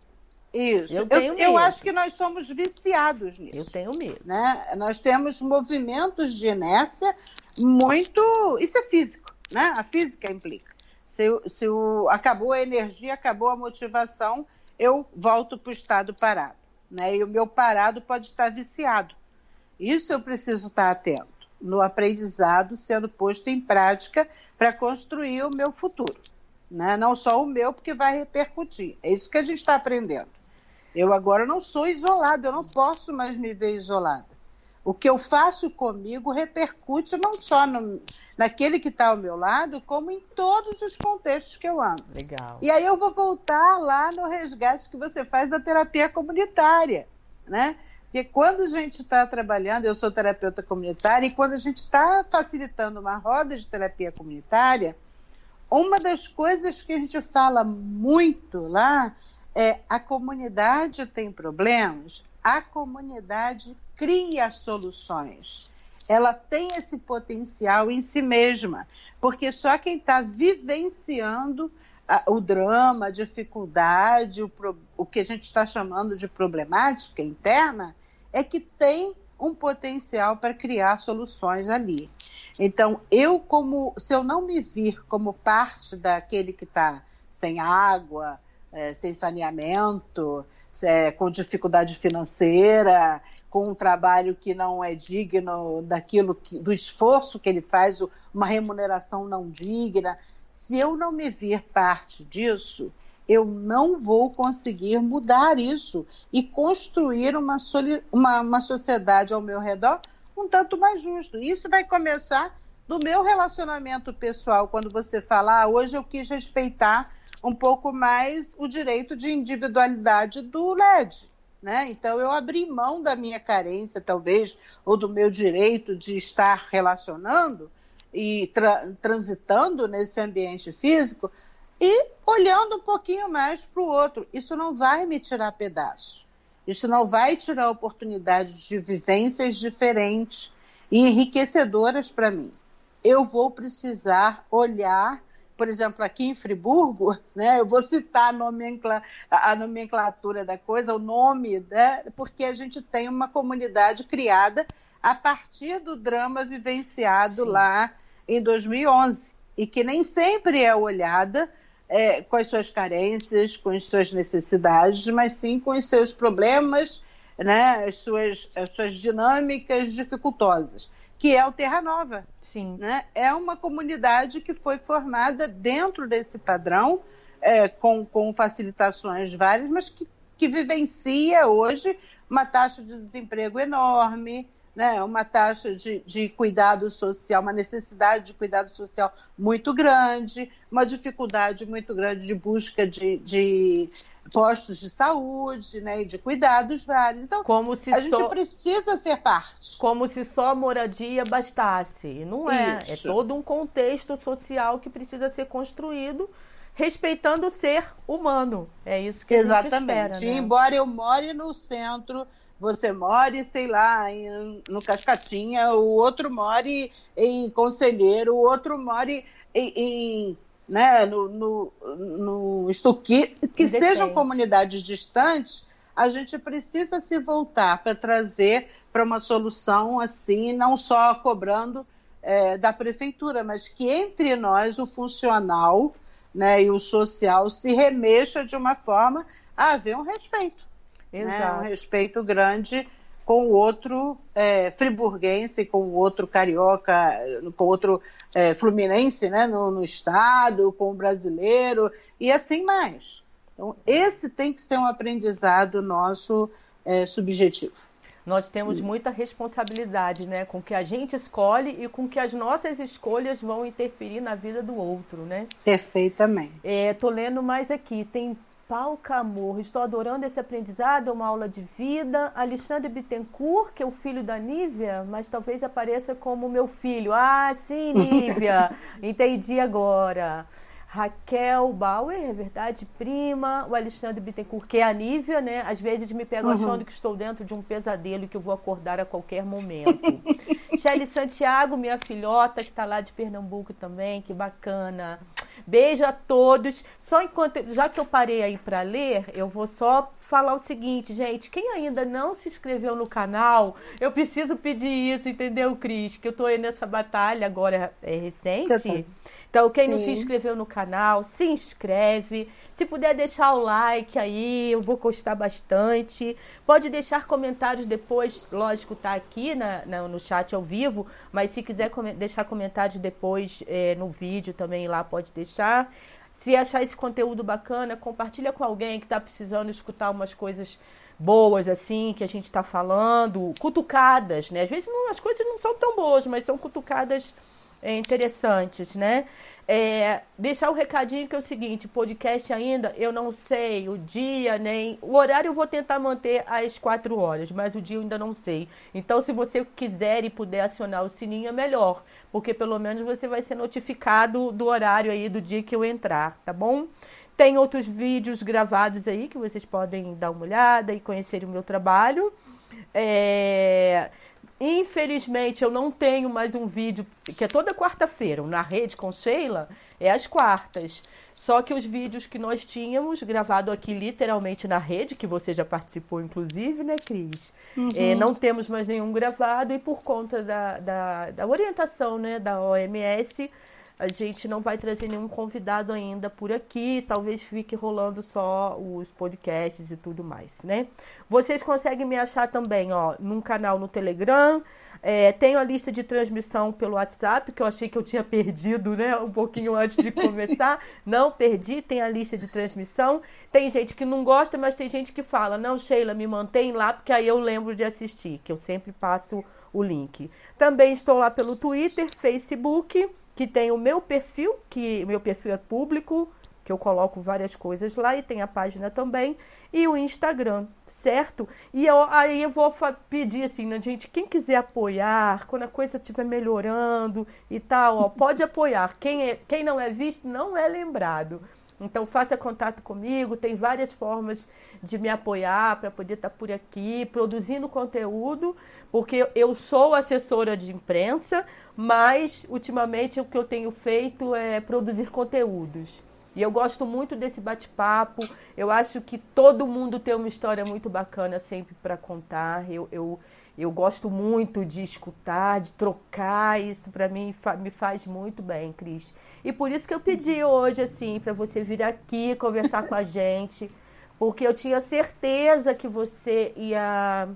Isso. Eu, tenho eu, eu, acho que nós somos viciados nisso. Eu tenho medo. Né? Nós temos movimentos de inércia muito. Isso é físico, né? A física implica. Se, se o... acabou a energia, acabou a motivação, eu volto para o estado parado. Né? E o meu parado pode estar viciado. Isso eu preciso estar atento no aprendizado sendo posto em prática para construir o meu futuro. Né? Não só o meu, porque vai repercutir. É isso que a gente está aprendendo. Eu agora não sou isolada, eu não posso mais me ver isolada. O que eu faço comigo repercute não só no, naquele que está ao meu lado, como em todos os contextos que eu ando. Legal. E aí eu vou voltar lá no resgate que você faz da terapia comunitária, né? Porque quando a gente está trabalhando, eu sou terapeuta comunitária, e quando a gente está facilitando uma roda de terapia comunitária, uma das coisas que a gente fala muito lá é, a comunidade tem problemas, a comunidade cria soluções. ela tem esse potencial em si mesma, porque só quem está vivenciando o drama, a dificuldade, o, o que a gente está chamando de problemática interna, é que tem um potencial para criar soluções ali. Então, eu como, se eu não me vir como parte daquele que está sem água, é, sem saneamento, é, com dificuldade financeira, com um trabalho que não é digno daquilo que, do esforço que ele faz, uma remuneração não digna. Se eu não me vir parte disso, eu não vou conseguir mudar isso e construir uma, uma, uma sociedade ao meu redor um tanto mais justo. Isso vai começar do meu relacionamento pessoal, quando você fala, ah, hoje eu quis respeitar um pouco mais o direito de individualidade do LED. Né? Então, eu abri mão da minha carência, talvez, ou do meu direito de estar relacionando e tra transitando nesse ambiente físico e olhando um pouquinho mais para o outro. Isso não vai me tirar pedaço. Isso não vai tirar oportunidades de vivências diferentes e enriquecedoras para mim. Eu vou precisar olhar, por exemplo, aqui em Friburgo, né, eu vou citar a, nomencla a nomenclatura da coisa, o nome, né, porque a gente tem uma comunidade criada a partir do drama vivenciado Sim. lá em 2011 e que nem sempre é olhada é, com as suas carências, com as suas necessidades, mas sim com os seus problemas, né, as, suas, as suas dinâmicas dificultosas, que é o Terra Nova. Sim. Né? É uma comunidade que foi formada dentro desse padrão, é, com, com facilitações várias, mas que, que vivencia hoje uma taxa de desemprego enorme, né, uma taxa de, de cuidado social, uma necessidade de cuidado social muito grande, uma dificuldade muito grande de busca de, de postos de saúde, né, e de cuidados vários. Então, como se a só... gente precisa ser parte. Como se só moradia bastasse. Não é. é Isso. É todo um contexto social que precisa ser construído respeitando o ser humano. É isso que Exatamente. a gente espera. Né? Embora eu more no centro você more, sei lá, em, no Cascatinha, o outro more em Conselheiro, o outro more em, em né, no, no, no Estuqui, que sejam comunidades distantes, a gente precisa se voltar para trazer para uma solução assim, não só cobrando é, da prefeitura, mas que entre nós o funcional né, e o social se remexa de uma forma a haver um respeito. Né? Um respeito grande com o outro é, friburguense, com o outro carioca, com o outro é, fluminense né, no, no, estado, com o brasileiro e assim mais. Então, esse tem que ser um aprendizado nosso é, subjetivo. Nós temos muita responsabilidade né, com o que a gente escolhe e com que as nossas escolhas vão interferir na vida do outro. Né? Perfeitamente. Estou é, lendo mais aqui. Tem Pau Camorro, estou adorando esse aprendizado, é uma aula de vida. Alexandre Bittencourt, que é o filho da Nívia, mas talvez apareça como meu filho. Ah, sim, Nívia, entendi agora. Raquel Bauer, é verdade, prima. O Alexandre Bittencourt, que é a Nívia, né? Às vezes me pego uhum. achando que estou dentro de um pesadelo e que eu vou acordar a qualquer momento. Shelly Santiago, minha filhota, que está lá de Pernambuco também, que bacana. Beijo a todos. Só enquanto, já que eu parei aí para ler, eu vou só falar o seguinte, gente. Quem ainda não se inscreveu no canal, eu preciso pedir isso, entendeu, Cris? Que eu tô aí nessa batalha agora é recente. Então, quem Sim. não se inscreveu no canal, se inscreve. Se puder deixar o like aí, eu vou gostar bastante. Pode deixar comentários depois, lógico, tá aqui na, na no chat ao vivo, mas se quiser com deixar comentários depois é, no vídeo também lá, pode deixar. Se achar esse conteúdo bacana, compartilha com alguém que está precisando escutar umas coisas boas, assim, que a gente está falando, cutucadas, né? Às vezes não, as coisas não são tão boas, mas são cutucadas é, interessantes, né? É, deixar o um recadinho que é o seguinte, podcast ainda, eu não sei o dia, nem. O horário eu vou tentar manter às quatro horas, mas o dia eu ainda não sei. Então, se você quiser e puder acionar o sininho, é melhor. Porque pelo menos você vai ser notificado do horário aí do dia que eu entrar, tá bom? Tem outros vídeos gravados aí que vocês podem dar uma olhada e conhecer o meu trabalho. É Infelizmente, eu não tenho mais um vídeo, que é toda quarta-feira, na rede com Sheila, é às quartas. Só que os vídeos que nós tínhamos gravado aqui literalmente na rede, que você já participou, inclusive, né, Cris? Uhum. É, não temos mais nenhum gravado e por conta da, da, da orientação né, da OMS, a gente não vai trazer nenhum convidado ainda por aqui. Talvez fique rolando só os podcasts e tudo mais, né? Vocês conseguem me achar também, ó, num canal no Telegram. É, tenho a lista de transmissão pelo WhatsApp, que eu achei que eu tinha perdido, né? Um pouquinho antes de começar. não perdi, tem a lista de transmissão. Tem gente que não gosta, mas tem gente que fala: não, Sheila, me mantém lá, porque aí eu lembro de assistir, que eu sempre passo o link. Também estou lá pelo Twitter, Facebook, que tem o meu perfil, que meu perfil é público, que eu coloco várias coisas lá e tem a página também, e o Instagram, certo? E eu, aí eu vou pedir assim, né, gente, quem quiser apoiar, quando a coisa estiver melhorando e tal, ó, pode apoiar. Quem, é, quem não é visto não é lembrado. Então faça contato comigo, tem várias formas de me apoiar para poder estar tá por aqui, produzindo conteúdo, porque eu sou assessora de imprensa, mas ultimamente o que eu tenho feito é produzir conteúdos. E eu gosto muito desse bate-papo. Eu acho que todo mundo tem uma história muito bacana sempre para contar. Eu, eu, eu gosto muito de escutar, de trocar. Isso para mim me faz muito bem, Cris. E por isso que eu pedi hoje, assim, para você vir aqui conversar com a gente. Porque eu tinha certeza que você ia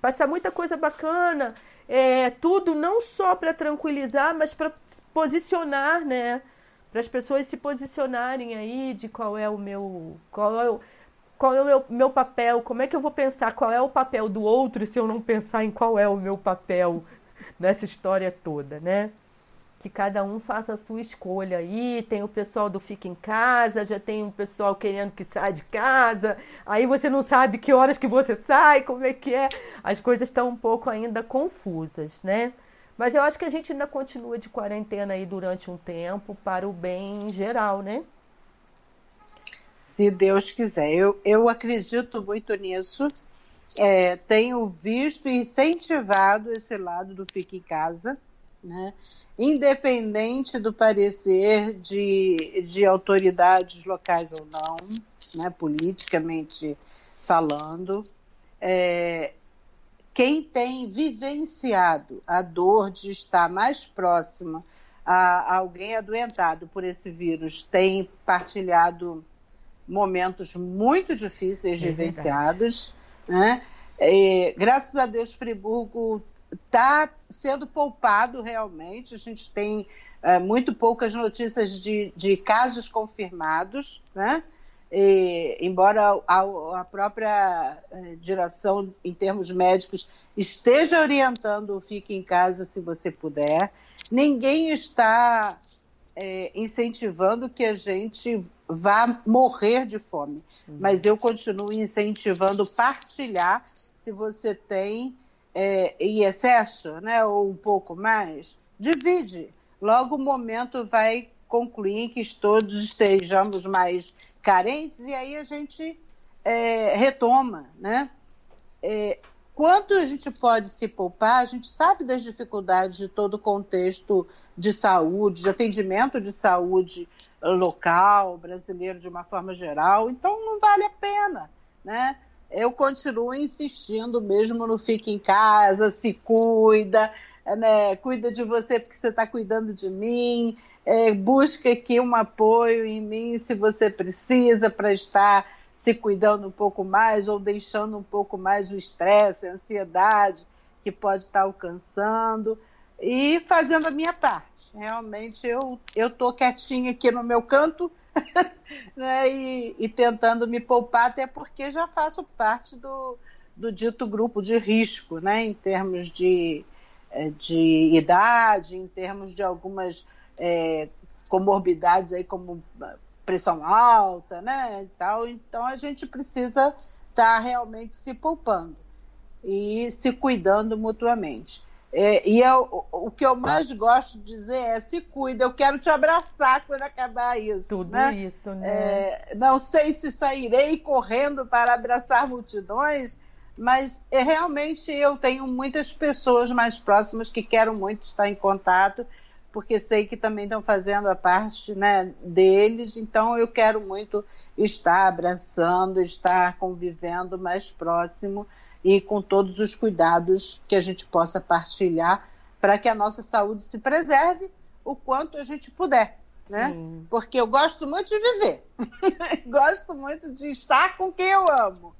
passar muita coisa bacana. É, tudo não só para tranquilizar, mas para posicionar, né? Para as pessoas se posicionarem aí de qual é o meu qual é o, qual é o meu, meu papel, como é que eu vou pensar qual é o papel do outro se eu não pensar em qual é o meu papel nessa história toda, né? Que cada um faça a sua escolha aí. Tem o pessoal do fica em casa, já tem o pessoal querendo que saia de casa. Aí você não sabe que horas que você sai, como é que é. As coisas estão um pouco ainda confusas, né? Mas eu acho que a gente ainda continua de quarentena aí durante um tempo para o bem geral, né? Se Deus quiser. Eu, eu acredito muito nisso. É, tenho visto e incentivado esse lado do fique em casa, né? independente do parecer de, de autoridades locais ou não, né? politicamente falando. É, quem tem vivenciado a dor de estar mais próxima a alguém adoentado por esse vírus tem partilhado momentos muito difíceis é vivenciados. Né? E, graças a Deus, Friburgo está sendo poupado realmente. A gente tem é, muito poucas notícias de, de casos confirmados, né? E, embora a, a, própria eh, direção, em termos médicos, esteja orientando o fique em casa se você puder, ninguém está é, incentivando que a gente vá morrer de fome. Uhum. Mas eu continuo incentivando partilhar se você tem é, em excesso, né, ou um pouco mais, divide. Logo o momento vai concluir que todos estejamos mais carentes e aí a gente é, retoma, né? É, quanto a gente pode se poupar, a gente sabe das dificuldades de todo o contexto de saúde, de atendimento de saúde local, brasileiro de uma forma geral, então não vale a pena, né? Eu continuo insistindo mesmo no fique em casa, se cuida, né? cuida de você porque você está cuidando de mim, é, busque aqui um apoio em mim se você precisa para estar se cuidando um pouco mais ou deixando um pouco mais o estresse, a ansiedade que pode estar alcançando e fazendo a minha parte. Realmente eu eu tô quietinha aqui no meu canto né, e, e, tentando me poupar até porque já faço parte do, do dito grupo de risco, né, em termos de, é, de idade, em termos de algumas é, comorbidades aí como pressão alta, né, e tal. Então a gente precisa estar tá realmente se poupando e se cuidando mutuamente. É, e eu, o que eu mais gosto de dizer é se cuida, eu quero te abraçar quando acabar isso. Tudo né? isso, né? É, não sei se sairei correndo para abraçar multidões, mas é, realmente eu tenho muitas pessoas mais próximas que quero muito estar em contato, porque sei que também estão fazendo a parte né, deles, então eu quero muito estar abraçando, estar convivendo mais próximo e com todos os cuidados que a gente possa partilhar para que a nossa saúde se preserve o quanto a gente puder. Né? Sim. Porque eu gosto muito de viver, gosto muito de estar com quem eu amo.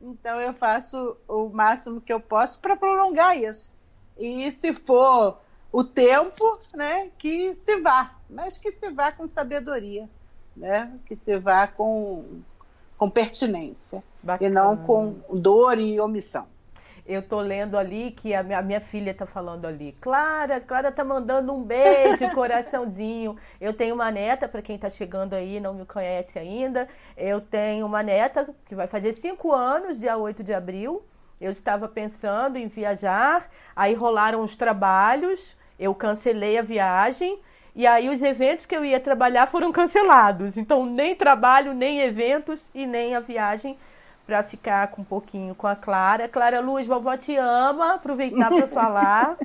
Então eu faço o máximo que eu posso para prolongar isso. E se for o tempo, né, que se vá, mas que se vá com sabedoria, né? Que se vá com, com pertinência Bacana. e não com dor e omissão eu tô lendo ali que a minha, a minha filha tá falando ali. Clara, Clara tá mandando um beijo, coraçãozinho. Eu tenho uma neta, para quem tá chegando aí não me conhece ainda. Eu tenho uma neta que vai fazer cinco anos, dia 8 de abril. Eu estava pensando em viajar, aí rolaram os trabalhos, eu cancelei a viagem. E aí os eventos que eu ia trabalhar foram cancelados. Então, nem trabalho, nem eventos e nem a viagem para ficar com um pouquinho com a Clara. Clara Luz, vovó te ama, aproveitar para falar.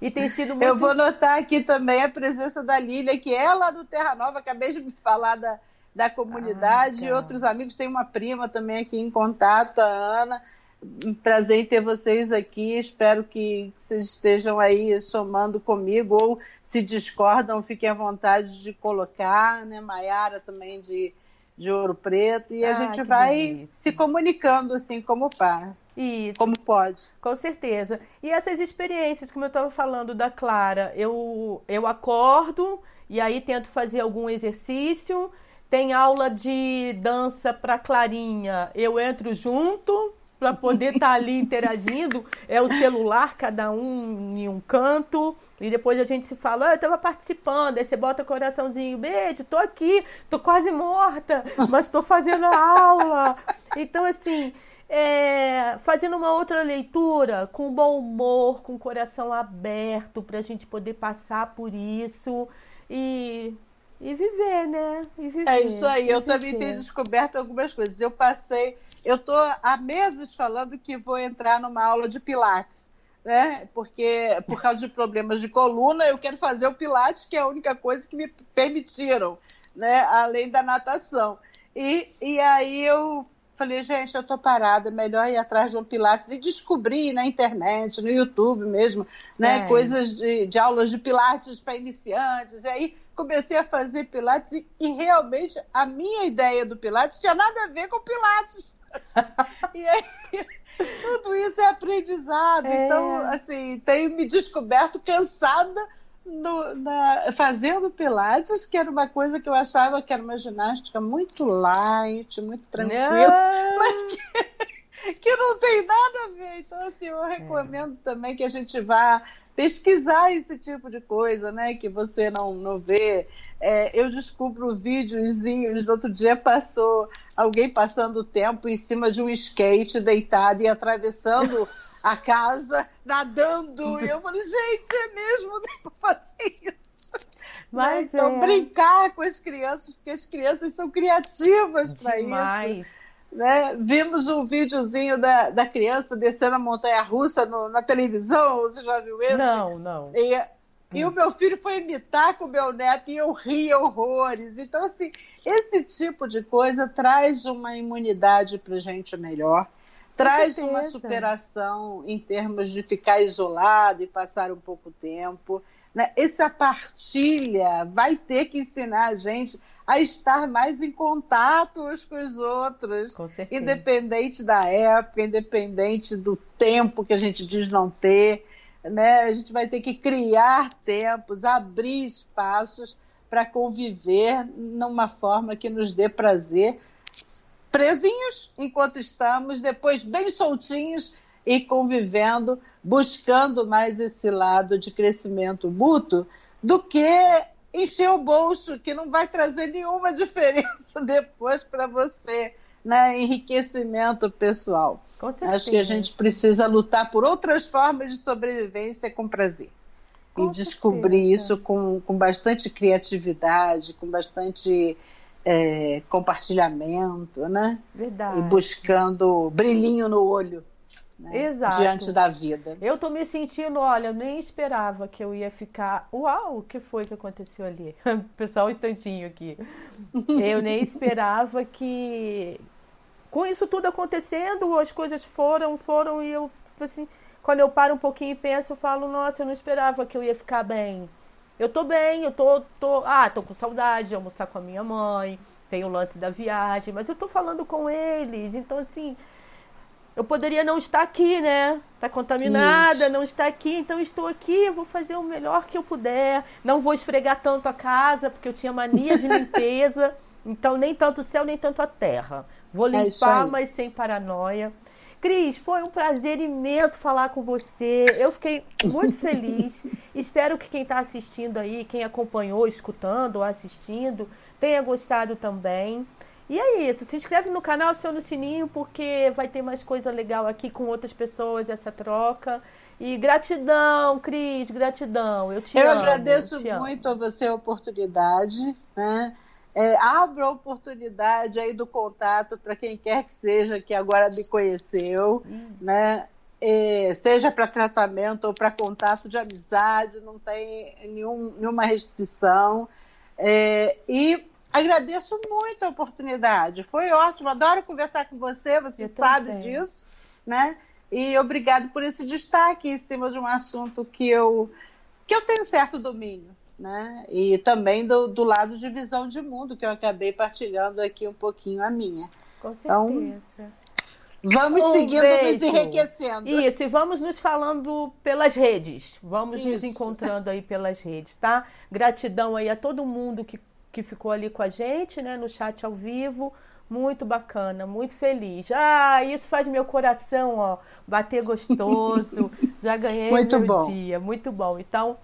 E tem sido muito... Eu vou notar aqui também a presença da Lília, que é lá do Terra Nova, acabei de falar da, da comunidade. Ah, e outros amigos, tem uma prima também aqui em contato, a Ana. Um prazer em ter vocês aqui. Espero que vocês estejam aí somando comigo, ou se discordam, fiquem à vontade de colocar, né? Maiara também de de Ouro Preto e ah, a gente vai delícia. se comunicando assim como faz. Isso. Como pode. Com certeza. E essas experiências, como eu estava falando da Clara, eu, eu acordo e aí tento fazer algum exercício. Tem aula de dança para Clarinha, eu entro junto para poder estar tá ali interagindo. É o celular, cada um em um canto. E depois a gente se fala, ah, eu estava participando. Aí você bota o coraçãozinho, beijo, tô aqui, tô quase morta, mas estou fazendo a aula. Então, assim, é, fazendo uma outra leitura com bom humor, com o coração aberto, para a gente poder passar por isso e, e viver, né? E viver, é isso aí. Eu viver. também tenho descoberto algumas coisas. Eu passei eu estou há meses falando que vou entrar numa aula de Pilates, né? Porque por causa de problemas de coluna, eu quero fazer o Pilates, que é a única coisa que me permitiram, né? Além da natação. E, e aí eu falei, gente, eu estou parada, é melhor ir atrás de um Pilates e descobrir na internet, no YouTube mesmo, né? É. Coisas de, de aulas de Pilates para iniciantes. E aí comecei a fazer Pilates e, e, realmente a minha ideia do Pilates tinha nada a ver com Pilates. e aí, tudo isso é aprendizado. É. Então, assim, tenho me descoberto cansada no, na, fazendo Pilates, que era uma coisa que eu achava que era uma ginástica muito light, muito tranquila, não. mas que, que, não tem nada a ver. Então, assim, eu recomendo é. também que a gente vá pesquisar esse tipo de coisa, né? Que você não, não vê. É, eu descubro videozinhos. No outro dia passou alguém passando tempo em cima de um skate, deitado e atravessando a casa, nadando. E eu falei, gente, é mesmo, dá fazer isso. Mas então, é... brincar com as crianças, porque as crianças são criativas para isso. Né? Vimos um videozinho da, da criança descendo a montanha russa no, na televisão, você já viu esse? Não, não. E, e o meu filho foi imitar com o meu neto e eu ria horrores. Então, assim, esse tipo de coisa traz uma imunidade para gente melhor, traz uma superação em termos de ficar isolado e passar um pouco tempo. Né? Essa partilha vai ter que ensinar a gente a estar mais em contato uns com os outros, com independente da época, independente do tempo que a gente diz não ter, né? A gente vai ter que criar tempos, abrir espaços para conviver numa forma que nos dê prazer, presinhos enquanto estamos, depois bem soltinhos e convivendo, buscando mais esse lado de crescimento mútuo do que encher o bolso, que não vai trazer nenhuma diferença depois para você, né? Enriquecimento pessoal. Acho que a gente precisa lutar por outras formas de sobrevivência com prazer. Com e descobrir certeza. isso com, com bastante criatividade, com bastante é, compartilhamento, né? Verdade. E buscando brilhinho no olho. Né? Exato. diante da vida. Eu tô me sentindo, olha, eu nem esperava que eu ia ficar. Uau, o que foi que aconteceu ali? Pessoal, um instantinho aqui. Eu nem esperava que. Com isso tudo acontecendo, as coisas foram, foram, e eu, assim, quando eu paro um pouquinho e penso, eu falo, nossa, eu não esperava que eu ia ficar bem. Eu tô bem, eu tô, tô, ah, tô com saudade de almoçar com a minha mãe, tem o lance da viagem, mas eu tô falando com eles, então assim, eu poderia não estar aqui, né? Tá contaminada, Isso. não está aqui, então estou aqui, vou fazer o melhor que eu puder. Não vou esfregar tanto a casa, porque eu tinha mania de limpeza. então, nem tanto o céu, nem tanto a terra. Vou é limpar, é mas sem paranoia. Cris, foi um prazer imenso falar com você. Eu fiquei muito feliz. Espero que quem está assistindo aí, quem acompanhou, escutando ou assistindo, tenha gostado também. E é isso. Se inscreve no canal, aciona o sininho, porque vai ter mais coisa legal aqui com outras pessoas, essa troca. E gratidão, Cris, gratidão. Eu te eu amo. Agradeço eu agradeço muito a você a oportunidade, né? É, abro a oportunidade aí do contato para quem quer que seja que agora me conheceu, né? É, seja para tratamento ou para contato de amizade, não tem nenhum, nenhuma restrição. É, e Agradeço muito a oportunidade. Foi ótimo. Adoro conversar com você, você Eu sabe também. disso, né? E obrigado por esse destaque em cima de um assunto que eu, que eu tenho certo domínio, né? E também do, do lado de visão de mundo, que eu acabei partilhando aqui um pouquinho a minha. Com então, certeza. Então, Vamos um seguindo, beijo. nos enriquecendo. Isso, e vamos nos falando pelas redes. Vamos Isso. nos encontrando aí pelas redes, tá? Gratidão aí a todo mundo que que ficou ali com a gente, né, no chat ao vivo. Muito bacana, muito feliz. Ah, isso faz meu coração, ó, bater gostoso. Já ganhei muito meu bom. dia, muito bom. Então,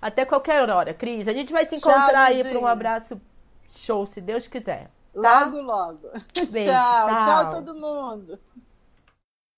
até qualquer hora, Cris. A gente vai se encontrar tchau, aí para um abraço show, se Deus quiser. Tá? Logo, logo. Beijo, tchau, tchau, tchau todo mundo.